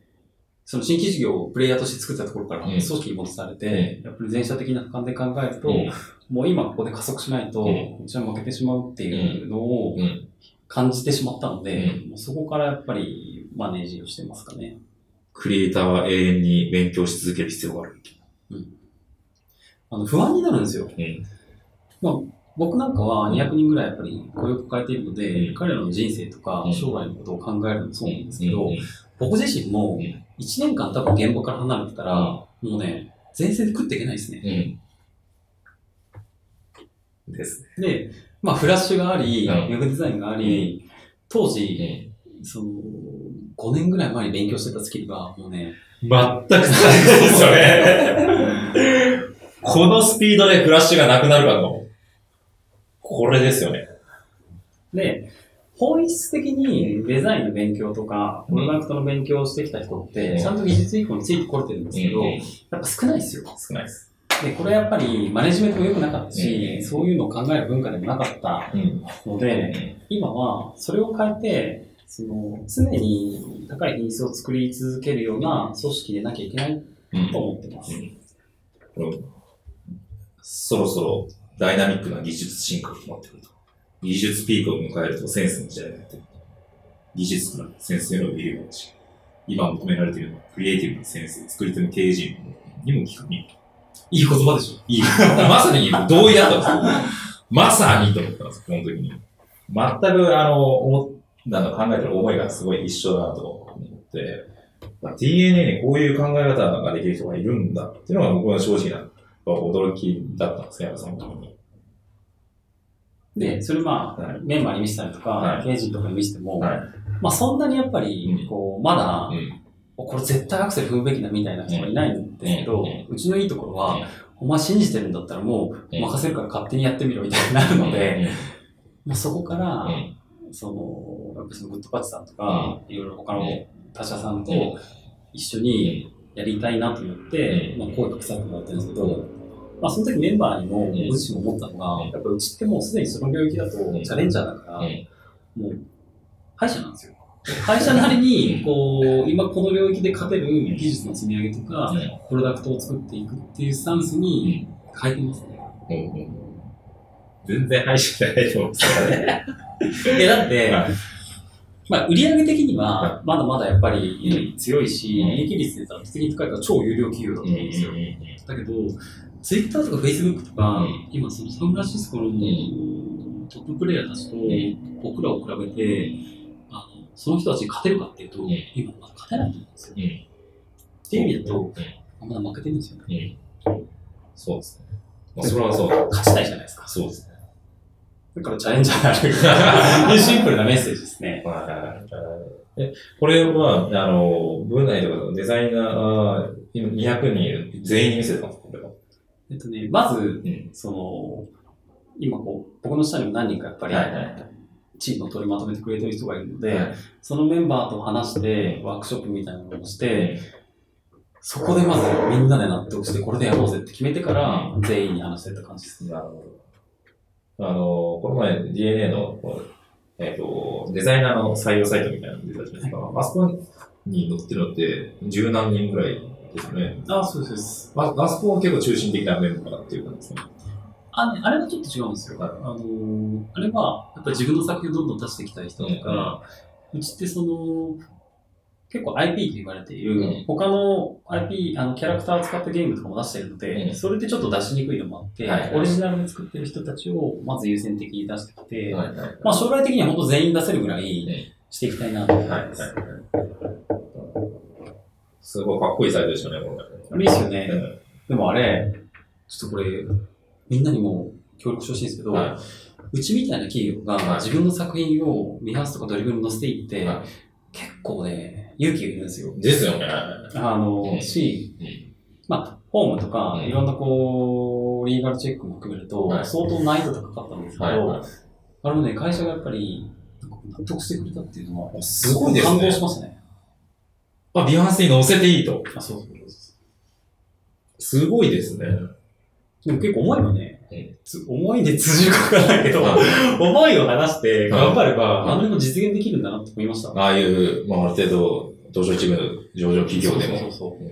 その新規事業をプレイヤーとして作ったところからうん組織に戻されて、やっぱり全社的な俯瞰で考えると、うんもう今ここで加速しないと、うちは負けてしまうっていうのをうん。感じてしまったので、うもうそこからやっぱりマネージをしてますかね。クリエイターは永遠に勉強し続ける必要がある。あの不安になるんですよ。うん。僕なんかは200人ぐらいやっぱり雇用を抱えているので、うん彼らの人生とかうん将来のことを考えるのもそうなんですけど、うん僕自身もうん1年間多分現場から離れてたら、もうね、前線で食っていけないですね。うん。ですね。で、まあフラッシュがあり、ウうんェブデザインがあり、当時、その、5年ぐらい前に勉強してたスキルが、もうね、全くないですよね。このスピードでフラッシュがなくなるかの。これですよね。で、本質的にデザインの勉強とか、プロダクトの勉強をしてきた人って、うんちゃんと技術以降についてこれてるんですけど、うんやっぱ少ないですよ。少ないです。で、これはやっぱりマネジメントも良くなかったし、うんそういうのを考える文化でもなかったうん。ので、今はそれを変えて、その常に高い品質を作り続けるような組織でなきゃいけないうんと思ってます。うんそろそろダイナミックな技術進化が止まってくると。技術ピークを迎えるとセンスの時代がやってくると。技術からセンスへのビリーが違う。今求められているのはクリエイティブなセンス、作り手の経営陣にも聞くに。いい言葉でしょいい。まさに同意だったんですよ。まさにと思ったんですよ、この時に。全く、あの、思っなんか考えてる思いがすごい一緒だなと思って、まあ DNA にこういう考え方ができる人がいるんだっていうのが僕は正直な驚きだったんですね、その時に。で、それまあ、はい。メンバーに見せたりとか、はい。経営陣とかに見せても、はい。まあそんなにやっぱりう、ん。こう、まだ、うん。これ絶対アクセル踏むべきだみたいな人がいないんですけど、ううん。ちのいいところは、お前信じてるんだったらもううん。任せるから勝手にやってみろみたいになるので、うん、まあ、そこから、うん。その、やっぱそのグッドパッチさんとか、いろいろ他の他社さんと一緒にやりたいなと思って、まあ、声かけさせてもらってるんですけど、まあ、その時メンバーにも、僕自身も思ったのが、うん。やっぱうちってもうすでにその領域だとチャレンジャーだから、うん。もう、歯医者なんですよ。会社なりに、こう、今この領域で勝てる技術の積み上げとか、プロダクトを作っていくっていうスタンスに変えてますね。うんうん全然配信じゃないと思うんですよね。いや、だって、はい。まあ、売上的にはは、まだまだやっぱり強いし、うん。利益率で言ったら実に高いから超有料企業だと思うんですよ。だけど、ツイッターとかフェイスブックとか、うん今そのサンフランシスコのトッププレイヤーたちとん僕らを比べて、あのその人たちに勝てるかっていうと、うん今まだ勝てないと思うんですよ。うん。っていう意味だと、うんまだ負けてるんですよね。うん。そうですね。まあ、それはそう。勝ちたいじゃないですか。そうですね。だからチャレンジャーになる。シンプルなメッセージですね。え、これは、あの、文内とかデザイナー、今200人全員に見せてます、これは。えっとね、まず、うん。その、今こう、僕の下にも何人かやっぱり、はいはいチームを取りまとめてくれてる人がいるので、はいそのメンバーと話して、ワークショップみたいなのをして、そこでまずみんなで納得して、これでやろうぜって決めてから、全員に話してった感じです。なるほど。あの、この前 DNA の、えっ、と、デザイナーの採用サイトみたいなの出たじゃないですか。あそこに載ってるのって十何人ぐらいですよね。あ、そうですそうです。ああそこは結構中心的なメンバーっていうかですね。あ、ね、あれはちょっと違うんですよ。はいあのーあれは、やっぱり自分の作品をどんどん出していきたい人とか、うちってその、結構 IP と言われている、うん他の IP、あの、キャラクターを使ったゲームとかも出してるので、うんそれでちょっと出しにくいのもあって、はいはいオリジナルで作ってる人たちをまず優先的に出してきて、はいはい。まあ将来的には本当全員出せるぐらうんいしていきたいなと思いはいはいます。すごいかっこいいサイトでしたね、これ。いいですよね。うんでもあれ、ちょっとこれ、みんなにも協力してほしいんですけど、はうちみたいな企業がはい自分の作品をミハースとかドリブルに載せていって、はい結構ね、勇気がいるんですよ。い。ですよね。あの、うんし、うんまあ、ホームとか、うんいろんなこう、リーガルチェックも含めると、はい相当難易度高かったんですけど。あのね、会社がやっぱり、納得してくれたっていうのは、すごい感動し。ましたね。あ、ビハンスに載せていいと。あ、そうそうそう。すごいですね。でも結構思いはね、うんつ思いで通じるかわからないけど、思いを話して頑張れば、何でも実現できるんだなって思いました。ああいう、まあ、ある程度、上場一部、上場企業でも。そうそうそう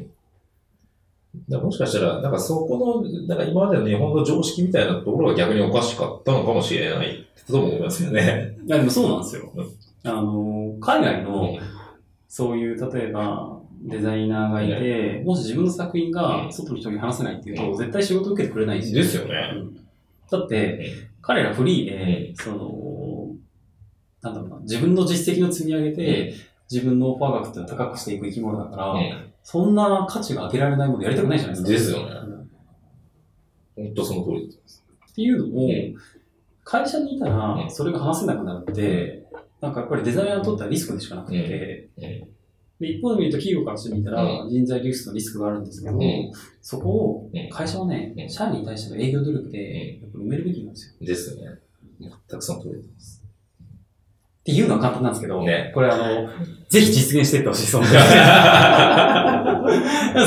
だもしかしたら、なんかそこの、なんか今までの日本の常識みたいなところが逆におかしかったのかもしれないとも思いますよね。いや、でもそうなんですようん。あの、海外の、そういう、例えば、デザイナーがいて、もし自分の作品が外の人に話せないっていうと、うん絶対仕事受けてくれないんですよ。ですよね。うん。だって、彼らフリーで、その、なんだろうな、自分の実績を積み上げて、自分のオファー額っていうのを高くしていく生き物だから、うんそんな価値が上げられないものやりたくないじゃないですか。ですよね。うん本当その通りです。っていうのもうん、会社にいたらう、んそれが話せなくなるって、なんかやっぱりデザイナーにとってはリスクでしかなくて、うんで一方で見ると企業からしてみたらう人材流出のリスクがあるんですけど、ん。そこをうん。会社はね、うん。社員に対しての営業努力でやっぱ埋めるべきなんですよ。ですよね。全くその通りです。っていうのは簡単なんですけど、ね。これあの、ぜひ実現していってほしい、その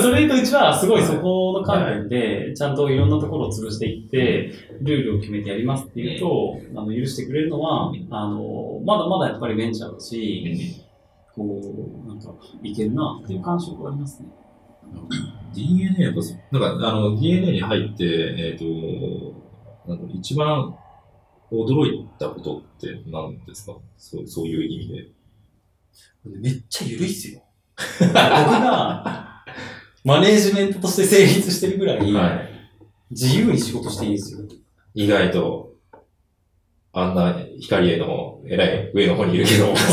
それとうちはすごいそこの観点で、ちゃんといろんなところを潰していって、ルールを決めてやりますっていうと、あの許してくれるのは、あの、まだまだやっぱりベンチャーだし、こう、なんか、いけるなっていう感触はありますね。DNA やっぱそ、なんか、あの、DNA に入って、えっ、と、なんだろう一番驚いたことって何ですか？そうそういう意味で。めっちゃ緩いっすよ。僕が、マネージメントとして成立してるぐらい、はい。自由に仕事していいんですよ。意外と、あんな光への、えらい上の方にいるけど。だか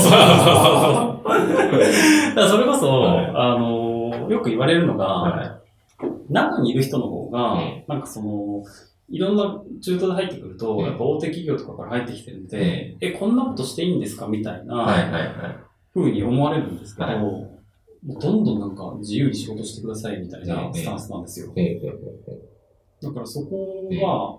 らそれこそ、はいあの、よく言われるのが、は中にいる人の方が、うんなんかその、いろんな中途で入ってくると、うんやっぱ大手企業とかから入ってきてるんで、え、こんなことしていいんですかみたいい。はいな、はいはい。風に思われるんですけど、はいどんどんなんか自由に仕事してくださいみたいなうんスタンスなんですよ。だからそこは、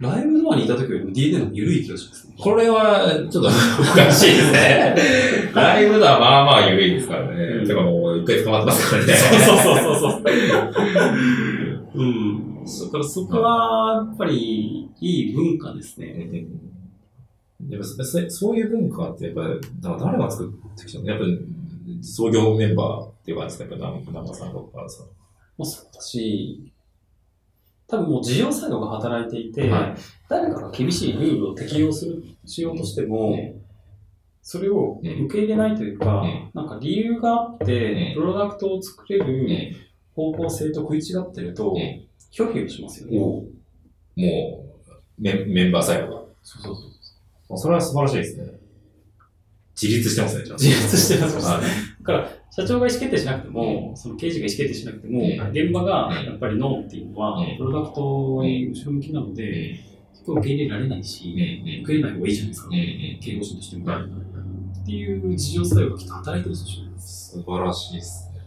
ライブドアにいた時よりも DNA の方が緩い気がしますね。これは、ちょっとおかしいですね。ライブだまあまあ緩いですからね。うんてかもう一回捕まってますからね。そうそうそうそうそう。うん。だからそこは、やっぱり、いい文化ですね。やっぱそそそういう文化ってやっぱ誰が作ってきたの？やっぱり創業メンバーっていうかですか、やっぱり南波さんとかさ。もうそうだし、多分もう事業作用が働いていて、はい誰かが厳しいルールを適用する、しようとしても、それを受け入れないというか、うんなんか理由があって、うんプロダクトを作れうんる方向性と食い違ってると、うん拒否しますよね。もうメンメンバーサイドが。そうそうそう。それは素晴らしいですね。自立してますね。自立してますはい。だから、社長が意思決定しなくても、その経営陣が意思決定しなくても、うん。現場がやっぱりノーっていうのはうん、プロダクトに後ろ向きなので、そこを受け入れられないし、受け入れない方がいいじゃないですか。経営方針としても。はい。っていう事情作用がきっと働いてるかもしれないです。素晴らしいですね。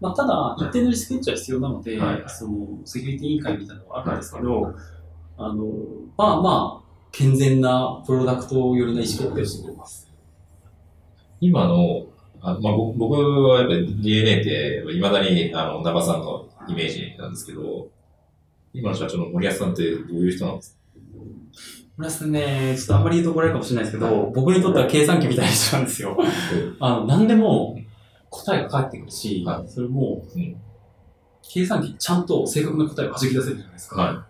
まあ、ただ、一定のリスクヘッジは必要なので、はい。そのセキュリティ委員会みたいなのがあるんですけど、あの、まあまあ、健全なプロダクト寄りの意思決定をしてくれます。今の、あまあ、僕僕はやっぱり DNA って、未だに、あの、長さんのイメージなんですけど、今の社長の森保さんってどういう人なんですか？村瀬さんね、ちょっとあんまり言うと怒られるかもしれないですけど、僕にとっては計算機みたいな人なんですよ。あの、何でも答えが返ってくるし、はそれも、うん計算機ちゃんと正確な答えを弾き出せるじゃないですか。は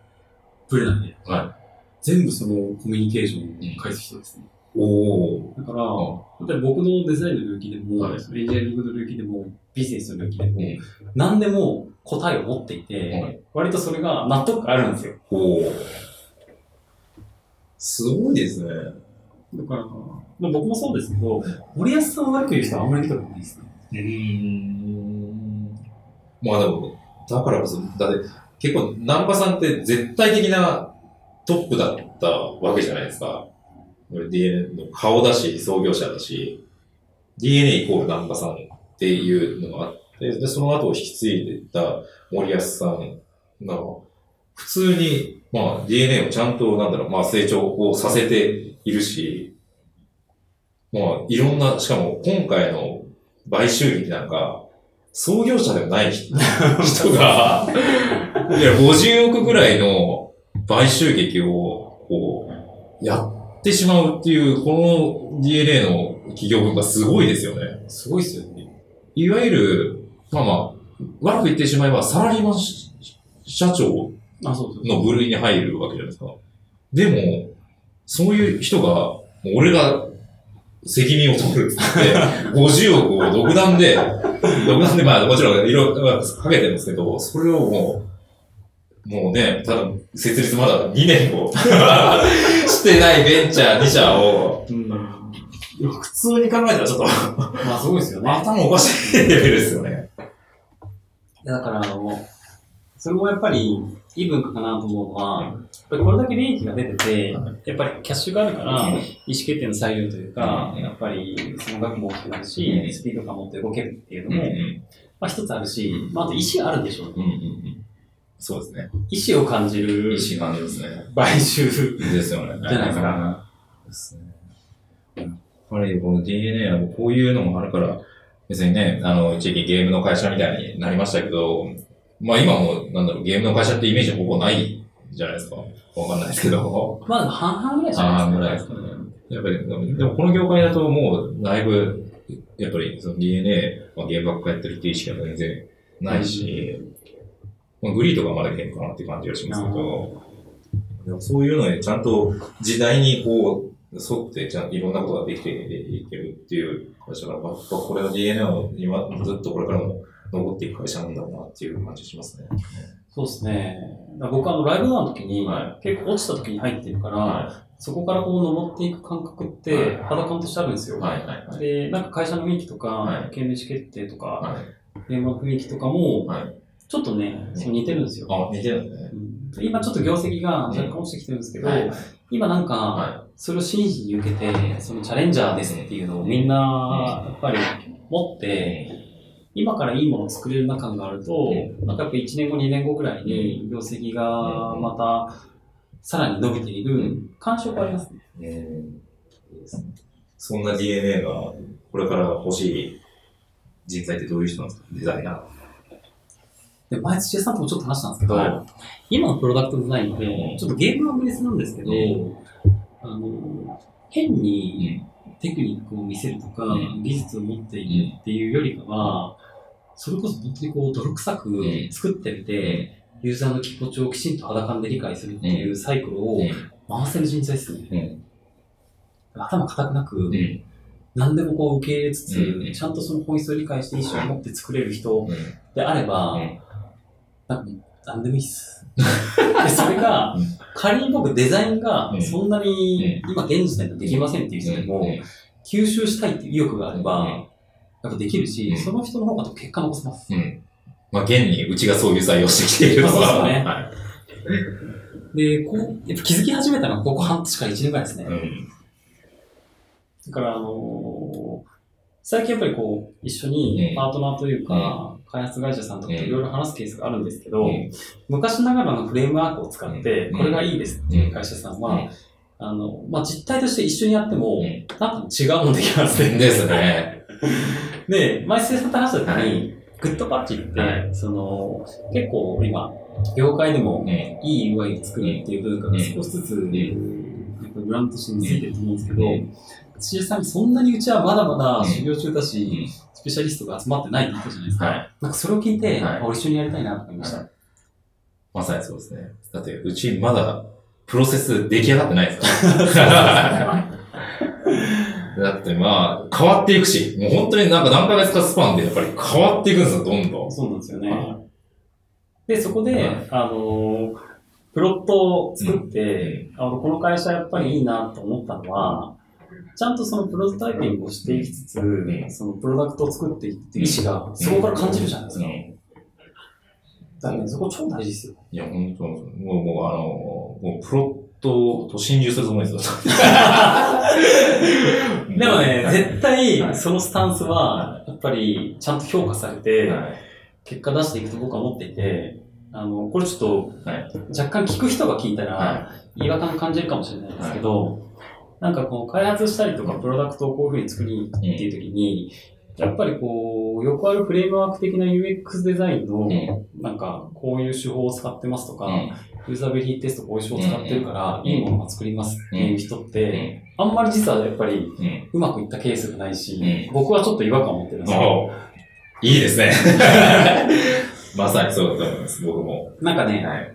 ブレないで。は全部そのコミュニケーションを返す人ですね。おー。だから、例えば僕のデザインの領域でも、はいエンジニアリングの領域でも、ビジネスの領域でも、うん何でも答えを持っていて、はい割とそれが納得感あるんですよ。おー。すごいですね。だから、まあ、僕もそうですけど、森保さんを悪く言う人はあんまり見たことないですね。うーん。まあでも、だからこそ、だって結構、ナンパさんって絶対的なトップだったわけじゃないですか。俺 DNA の顔だし、創業者だし、DNA イコールナンパさんっていうのがあって、で、その後を引き継いでた森保さんが、普通に、まあ DNA をちゃんと、なんだろう、まあ成長をさせているし、まあいろんな、しかも今回の買収劇なんか、創業者でもない人 人が、いや、50億ぐらいの買収劇を、こう、やってしまうっていう、この DNA の企業文化すごいですよね。すごいですよね。いわゆる、まあまあ、悪く言ってしまえば、サラリーマンし社長。の部類に入るわけじゃないですか。でも、そういう人が、俺が責任を取るっつって、50億を独断で、独断で、まあもちろんいろいろかけてるんですけど、それをもう、もうね、ただ、設立まだ2年もしてないベンチャー2社を、うん。ま普通に考えたらちょっと。あ、すごいですよね。頭おかしいレベルですよね。だから、あの、それもやっぱり、いい文化かなと思うのは、やっぱりこれだけ利益が出てて、やっぱりキャッシュがあるから、意思決定の裁量というか、うん。やっぱりその額も大きくなるし、うん。スピード感持って動けるっていうのも、んまあ一つあるしう、ん。まああと意思があるんでしょうね。うんうんうんそうですね。意思を感じる意思感じですね。買収。ですよね。じゃないですか。ですね。やっぱりこの DNA はこういうのもあるから、別にね、あの、一時期ゲームの会社みたいになりましたけど、まあ今も、なんだろう、ゲームの会社ってイメージほぼないじゃないですか。わかんないですけど。まあ半々ぐらいじゃないですか。半々ぐらいですかねやっぱり、でもでもこの業界だともう、だいぶ、やっぱりその DNA、まあ、ゲームばっかやってるっていう意識は全然ないし、まあ、グリーとかはまだゲームかなって感じがしますけど、でもそういうのにちゃんと時代にこう、沿ってちゃんといろんなことができていけるっていう会社が、まあ、これの DNA を今ずっとこれからも残っていく会社なんだろうなっていう感じしますね。そうですね。僕あのライブドアの時に、は結構落ちた時に入ってるから、はそこからこう登っていく感覚ってはい肌感としてあるんですよ。い。はい。はい。はい。で、なんか会社の雰囲気とか、はい経営決定とか、はい。現場の雰囲気とかも、はい。ちょっとね、似てるんですよ。あ、似てるんですね。うん。今ちょっと業績が若干落ちてきてるんですけど、はい。今なんか、はそれを真摯に受けて、そのチャレンジャーですっていうのをみんな、やっぱり持って、今からいいものを作れる中があると、なんかやっぱ1年後、2年後ぐらいに業績がまたさらに伸びている感触はありますね。そんな DNA がこれから欲しい人材ってどういう人なんですか？デザイナー。で、前土屋さんともちょっと話したんですけど、は今のプロダクトデザインって、ちょっとゲームはベースなんですけど、うあの、変にテクニックを見せるとか、うん。技術を持っているっていうよりかは、それこそ本当にこう泥臭くん。作ってみて、ユーザーの気持ちをきちんと肌感で理解するっていうサイクルを回せる人材ですね。頭固くなく、何でもこう受け入れつつ、うん。ちゃんとその本質を理解して意思を持って作れる人であれば、うんなんでもいいっす。で、それがうん、仮に僕デザインがうんそんなに今現時点でできませんっていう人でも、吸収したいっていう意欲があれば、うんやっぱできるし、うんその人の方が結果残せます。うん。まあ、現にうちがそういう採用してきているのそうですねはい。で、こう、やっぱ気づき始めたのはここ半年から1年ぐらいですね。うん。だから、あのー最近やっぱりこう、一緒にパートナーというか、開発会社さんとかといろいろ話すケースがあるんですけど、うん昔ながらのフレームワークを使って、うんこれがいいですっていう会社さんは、うんあの、まあ、実態として一緒にやっても、うんなんか違うものできますね。ですね。で、前生さんと話した時に、はい。グッドパッチって、はその、結構今、業界でもうんいい UI を作るっていう文化が少しずつ、やっぱブランドとして根付いてると思うんですけど、うん土屋さん、そんなにうちはまだまだうん修行中だし、うんスペシャリストが集まってないって言ったじゃないですか。はい。僕それを聞いて、はいあ俺一緒にやりたいなと思いました。はいまさにそうですね。だって、うちまだ、プロセス出来上がってないですから。だってまあ、変わっていくし、もう本当になんか何ヶ月かスパンでやっぱり変わっていくんですよ、どんどん。そうなんですよね。はで、そこで、はいあのープロットを作って、あのこの会社やっぱりいいなと思ったのは、ちゃんとそのプロトタイピングをしていきつつ、ん。そのプロダクトを作っていくっていう意思が、そこから感じるじゃないですか。うん。だからね、そこ超大事ですよ。いや、本当もう、もう、あの、もう、プロットと心中するつもりですよ。でもね、はい絶対はい。そのスタンスは、やっぱりちゃんと評価されて、はい。結果出していくと僕は思っていて、あの、これちょっと、はい。若干聞く人が聞いたら、は違和感感じるかもしれないですけど、なんかこう開発したりとかプロダクトをこういうふうに作りっていう時に、やっぱりこう、よくあるフレームワーク的な UX デザインの、ん。なんかこういう手法を使ってますとか、うん。ユーザビリティテストこういう手法を使ってるから、うん。いいものが作りますっていう人って、うん。あんまり実はやっぱりうまくいったケースがないし、うん。僕はちょっと違和感を持ってるんですよ。おいいですね。まさにそうだと思います、僕も。なんかね、はい。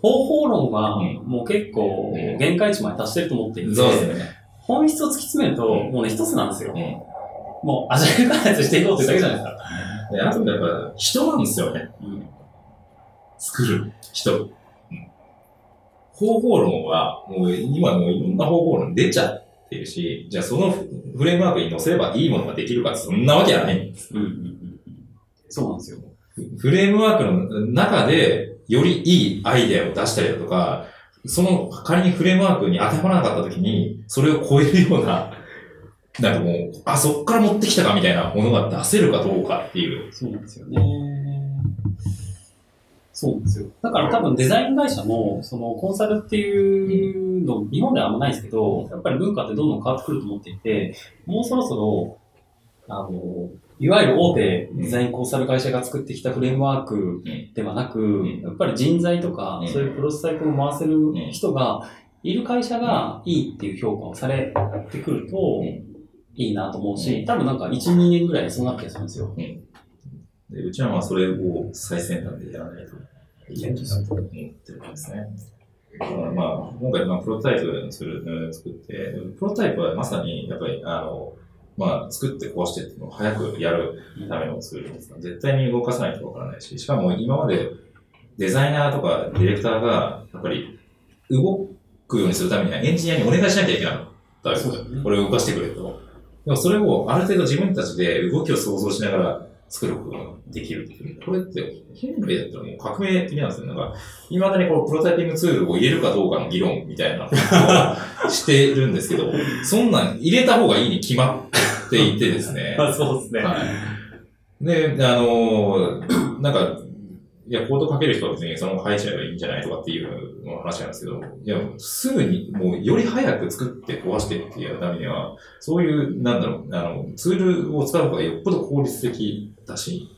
方法論はうんもう結構うん限界値まで達してると思っていて、そうですね。本質を突き詰めると、うんもうね、一つなんですよ。うん。もう、アジャイル開発していこうってだけじゃないですか。であとやっぱ、人なんですよね。うん作る人。うん方法論は、もう今もういろんな方法論出ちゃってるし、じゃあそのフレームワークに乗せればいいものができるかそんなわけはないんです。うんうんうんうんそうなんですよ。フレームワークの中で、よりいいアイデアを出したりだとか、その仮にフレームワークに当てはまらなかった時に、それを超えるような、なんかもう、あ、そっから持ってきたかみたいなものが出せるかどうかっていう。そうなんですよね。そうなんですよ。だから多分デザイン会社も、そのコンサルっていうの、日本ではあんまないですけど、やっぱり文化ってどんどん変わってくると思っていて、もうそろそろ、あの、いわゆる大手デザインコンサル会社が作ってきたフレームワークではなく、ん。やっぱり人材とか、うん。そういうプロトタイプを回せる人がいる会社がいいっていう評価をされてくるとん、いいなと思ううし、多分なんか1、2年ぐらいでそうなってするんですよ。でうちはまあそれを最先端でやらないといけないなと思ってるんですね。まあ、今回まあプロトタイプする、うん作って、プロトタイプはまさにやっぱり、あの、まあ、作って壊してっていうのを早くやるためのツールですから絶対に動かさないとわからないし、しかも今までデザイナーとかディレクターが、やっぱり動くようにするためにはエンジニアにお願いしなきゃいけなかったわけですよこれを動かしてくれと。でもそれをある程度自分たちで動きを想像しながら作ることができるっていう。これって、人類だったらもう革命的なんですよ。なんか、未だにこのプロタイピングツールを入れるかどうかの議論みたいなことを してるんですけど、そんなん入れた方がいいに決まっていてですね。あそうですね。はい。で、あのー なんか、いや、コードかける人は別にそのまま書いちゃえばいいんじゃないとかっていうの話なんですけど、いや、すぐに、もう、より早く作って壊してっていうためには、そういう、なんだろう、あの、ツールを使う方がよっぽど効率的だし、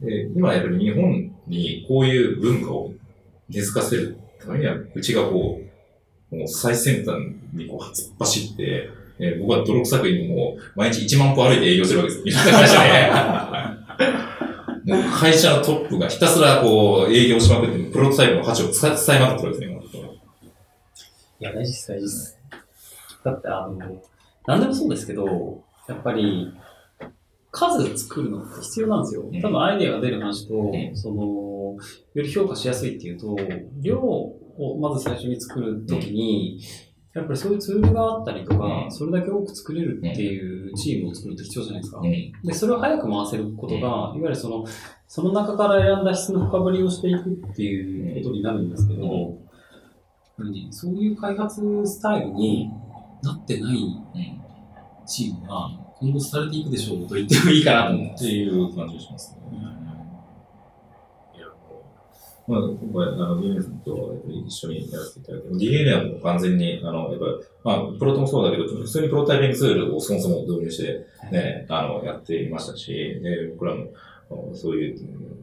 で今やっぱり日本にこういう文化を根付かせるためには、うちがこう、もう最先端にこう突っ走って、えー僕は泥臭くにもう毎日1万歩歩いて営業してるわけです。みたいな会社で。もう会社のトップがひたすらこう営業しまくって、プロトタイプの価値を伝えまくってるわけですね。いや、大事です、大事です。だって、あの、何でもそうですけど、やっぱり、数作るのって必要なんですようん。多分アイデアが出る話と、んその、より評価しやすいっていうと、量をまず最初に作るときに、やっぱりそういうツールがあったりとか、うんそれだけ多く作れるっていうチームを作るって必要じゃないですか。うん。で、それを早く回せることが、いわゆるその、その中から選んだ質の深掘りをしていくっていうことになるんですけど、そういう開発スタイルになってないうん。チームが今後されていくでしょうと言ってもいいかなっ。ていう感じがしますね。いや、まあ、今回、あの、DNA さんと一緒にやらせていただいて、DNA はもう完全に、あの、やっぱり、まあ、プロトもそうだけど、普通にプロタイピングツールをそもそも導入して、ね、あの、やっていましたし、で、僕らも、そういう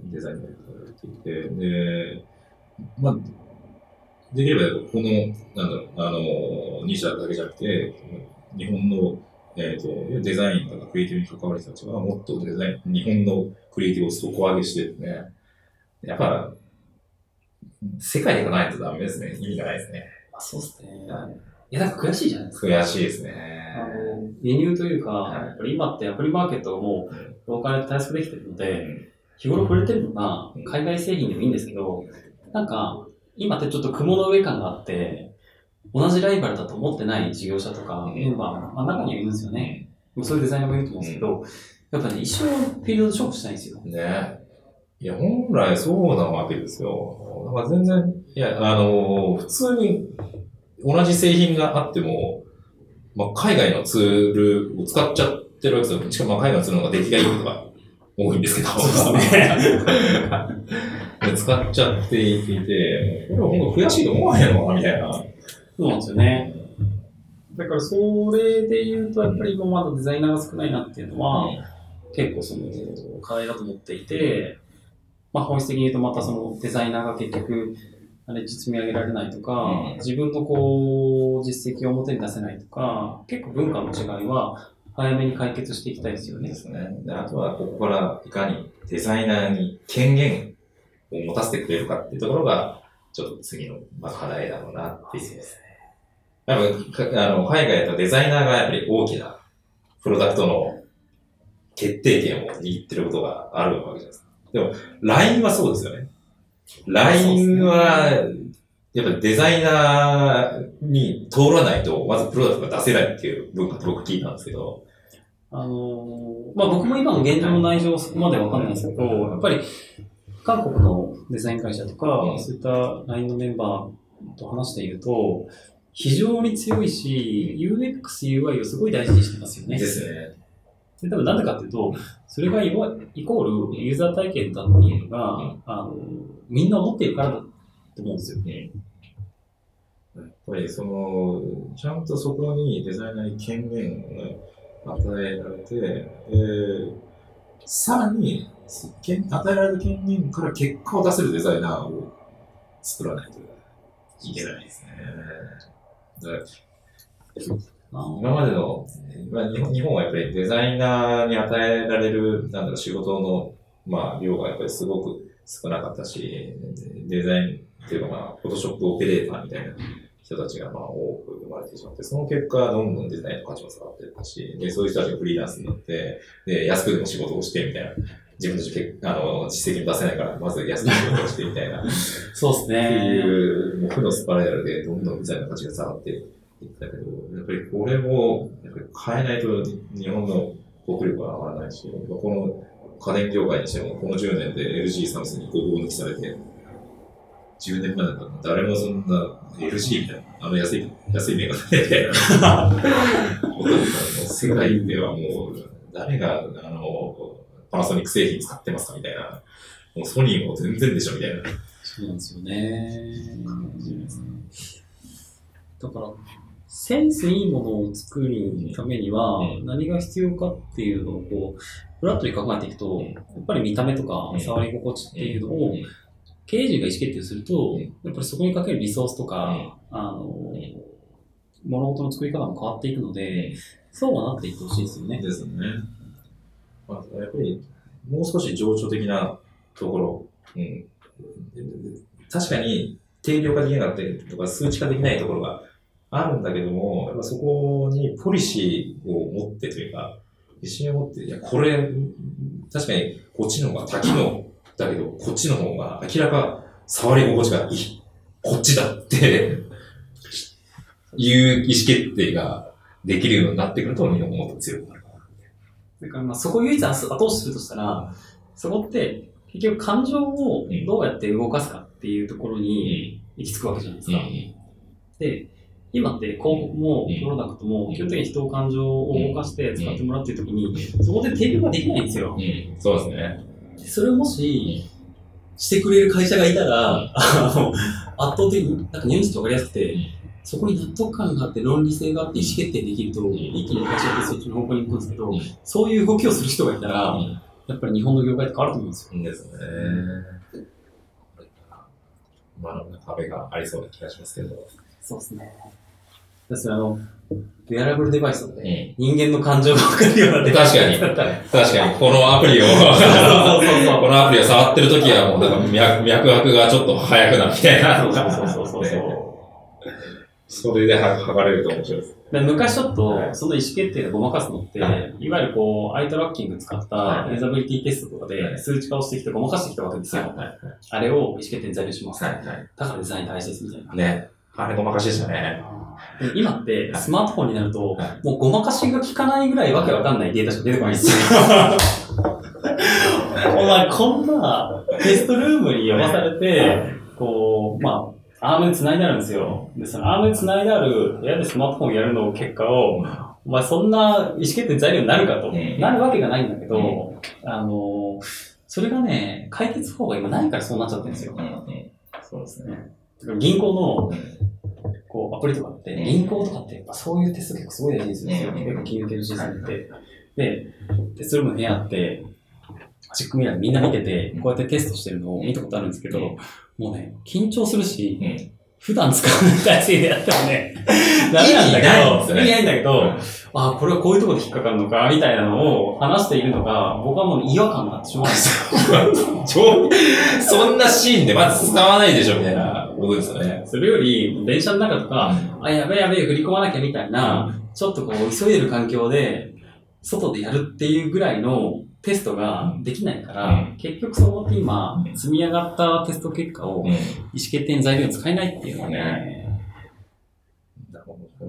デザインをやっていて、で、まあ、できれば、この、なんだろう、あの、2社だけじゃなくて、日本の、えっ、と、デザインとかクリエイティブに関わる人たちは、もっとデザイン、日本のクリエイティブを底上げしてですね、やっぱ、世界で行かないとダメですね。意味がないですね。あそうですね。はいいや、なんか悔しいじゃないですか。悔しいですあね。の、輸入というか、はいやっぱり今ってアプリマーケットがもローカルで対策できてるのうで、ん日頃触れてるのがうん海外製品でもいいんですけど、なんか、今ってちょっと雲の上感があって、同じライバルだと思ってない事業者とか、うんメンバーが、まあ、中にはいるんですよね。そういうデザイナーもいると思うんですけど、やっぱね、一生フィールドショックしないんですよ。ね。いや、本来そうなわけですよ。だから全然、いや、あの、普通に同じ製品があっても、まあ、海外のツールを使っちゃってるわけですよ。しかもまあ海外のツールの方が出来がいいことが多いんですけど。そうですね で使っちゃっていて、これは本当悔しいと思わへんのかなみたいな。そうなんですよね。だからそれで言うと、やっぱり今まだデザイナーが少ないなっていうのは、結構その課題だと思っていて、まあ本質的に言うとまたそのデザイナーが結局、あれ積み上げられないとか、うん自分のこう、実績を表に出せないとか、結構文化の違いは早めに解決していきたいですよねで。すね。であとは、ここからいかにデザイナーに権限を持たせてくれるかっていうところが、ちょっと次の、まあ、課題だろうなっていう。やっぱかあの海外だとデザイナーがやっぱり大きなプロダクトの決定権を握ってることがあるわけじゃないですか。でも、LINE はそうですよね。LINE は、やっぱりデザイナーに通らないと、まずプロダクトが出せないっていう文化って僕聞いたんですけど、あのーまあ僕も今の現状の内情はそこまでわかんないんですけど、やっぱり韓国のデザイン会社とか、うんそういった LINE のメンバーと話していると、非常に強いし、UX、UI をすごい大事にしてますよね。ですね。で、多分なんでかっていうと、それがイコールユーザー体験だっていうのが、うんあの、みんな思っているからだと思うんですよ。やっぱりその、ちゃんとそこにデザイナーに権限をね、与えられて、でさらに、権与えられる権限から結果を出せるデザイナーを作らないといけないですね。今までの、まあ、日本はやっぱりデザイナーに与えられる、なんだろう、仕事の、まあ、量がやっぱりすごく少なかったし、デザインっていうのが、フォトショップオペレーターみたいな人たちがまあ多く生まれてしまって、その結果、どんどんデザインの価値も下がっていったし、で、そういう人たちがフリーランスになって、で、安くでも仕事をしてみたいな。自分たちけあの実績も出せないから、まず安く仕事をしてみたいな。そうですってね。いう、もう負のスパイラルでどんどんデザインの価値が下がっていったけど、やっぱりこれも、やっぱり変えないと日本の国力は上がらないし、この家電業界にしても、この10年で LG サムスンにごぼう抜きされて、10年前だったら誰もそんな LG みたいな、あの安い、安いメーカーみたいな、世界ではもう、誰が、あの、パナソニック製品使ってますかみたいな、もうソニーも全然でしょみたいな。そうなんですよね。だから、センスいいものを作るためにはうん。何が必要かっていうのをこう、フラットに考えていくと、やっぱり見た目とかうん。触り心地っていうのを経営陣が意思決定するとうん、やっぱりそこにかけるリソースとか、あの、物事の作り方も変わっていくので、そうはなっていってほしいですよね。ですね。まあ、やっぱり、もう少し情緒的なところ、うん。確かに、定量化できなかったりとか、数値化できないところがあるんだけども、やっぱそこにポリシーを持ってというか、自信を持って、いや、これ、確かにこっちの方が多機能だけど、こっちの方が明らか触り心地がいい。こっちだって、いう意思決定ができるようになってくると、日本もっと強くなる。だからまあそこを唯一後押しするとしたら、そこって結局感情をどうやって動かすかっていうところに行き着くわけじゃないですか。で、今って広告もプロダクトも基本的に人を感情を動かして使ってもらってるときに、そこで提供ができないんですよ。うん、そうですね。それをもし、してくれる会社がいたら、あの、圧倒的に、なんかニュースとわかりやすくて、そこに納得感があって論理性があって意思決定できると、一気に会社ってそっちの方向に行くんですけど、そういう動きをする人がいたら、やっぱり日本の業界って変わると思うんですよ。ですね。まだ壁がありそうな気がしますけど。そうですね。ですあの、ウェアラブルデバイスとかで、人間の感情が分かるようなデバイス確かにだったら、確かに、このアプリを、このアプリを触ってる時はもうなんか脈脈拍がちょっと速くなるみたいな。そうそうそうそうそれでは測れると面白いです。で昔ちょっとは、いその意思決定でごまかすのって、はいいわゆるこう、アイトラッキング使ったはいユーザビリティテストとかではい数値化をしてきてごまかしてきたわけですよ。はい。あれを意思決定に材料します。はい。はい。だからデザイン大事ですみたいな。ね。あれごまかしでしたね。で今ってスマートフォンになると、はいもうごまかしが効かないぐらいわけわかんないデータしか出てこないんですよ。お前こんなテストルームに呼ばされて、こう、まあ、アームで繋いであるんですよ。で、そのアームで繋いである部屋でスマートフォンやるの結果を、お前そんな意思決定材料になるかと、うんなるわけがないんだけど、うあの、それがね、解決法が今ないからそうなっちゃってるんですよ。そうですね。銀行のうんこう、アプリとかって、うん銀行とかって、やっぱそういうテスト結構すごい大事ですよ。うん結構金融系のシステムって。で、テストルームの部屋って、チックミラーでみんな見てて、こうやってテストしてるのを見たことあるんですけど、うんもうね、緊張するし、うん。普段使わない体制でやってもね、ダメなんだけど、意味ないんだけど、うんあこれはこういうところで引っかかるのか、みたいなのを話しているのが、僕はもう違和感があってしょうがないですよ。超 そんなシーンでまず使わないでしょみたいなことですよね。それより、電車の中とか、あ、やべえやべえ、振り込まなきゃみたいな、ちょっとこう、急いでる環境で、外でやるっていうぐらいのテストができないから、うん結局そこって今う、ん積み上がったテスト結果を意思決定の材料に使えないっていうのはね、だからこ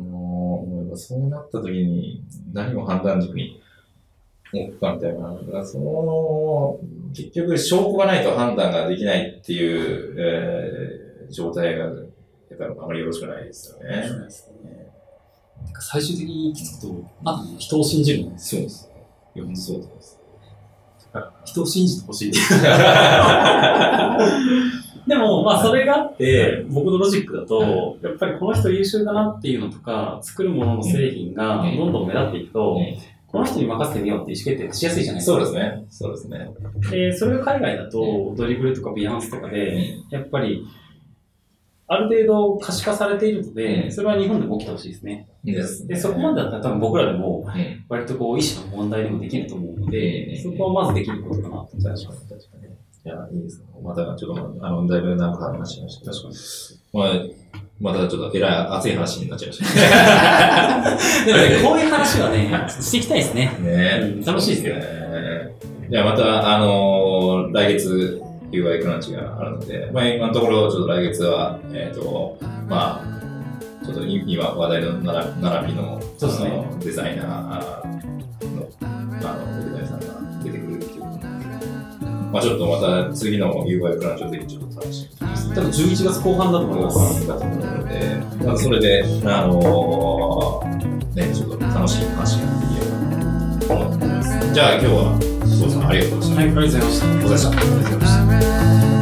のそうなった時に何を判断軸に置くかみたいな。だからその、結局証拠がないと判断ができないっていう、えー状態が、やっぱりあまりよろしくないですよね。最終的に行き着くと、まず人を信じるんですそうです。いや、本当そうだと思います。人を信じてほしい。でも、まあ、それがあって、僕のロジックだと、やっぱりこの人優秀だなっていうのとか、作るものの製品がどんどん目立っていくと、この人に任せてみようって意思決定しやすいじゃないですか。そうですね。そうですね。で、それが海外だと、ドリブルとかビヤンスとかで、やっぱり、ある程度可視化されているので、うんそれは日本でも起きてほしいですね。でそこまでだったら多分僕らでも、うん割とこう、意思の問題でもできると思うのうで、んそこはまずできることかなと思います。確かに、確かに。いや、いいですね。また、ちょっと、あの、だいぶ長く話しました。確かに。まあ、またちょっとえらい熱い話になっちゃいましたでもね、こういう話はね、していきたいですね。ね。うん楽しいですよね。じゃあまた、あのー来月、UI クランチがあるので、まあ今のところ、ちょっと来月は、えっ、と、まあ、ちょっとい今話題の並並びのそうですねデザイナーの、あの、デザイナーさんが出てくるっていう。まあちょっとまた次の UI クランチをぜひちょっと楽しみに多分11月後半だと思います。だと思うので、まあ、それで、あのーね、ちょっと楽しい話ができれば。じゃあ今日は、そうさんありがとうございました。はい、ありがとうございました。お疲れ様でした。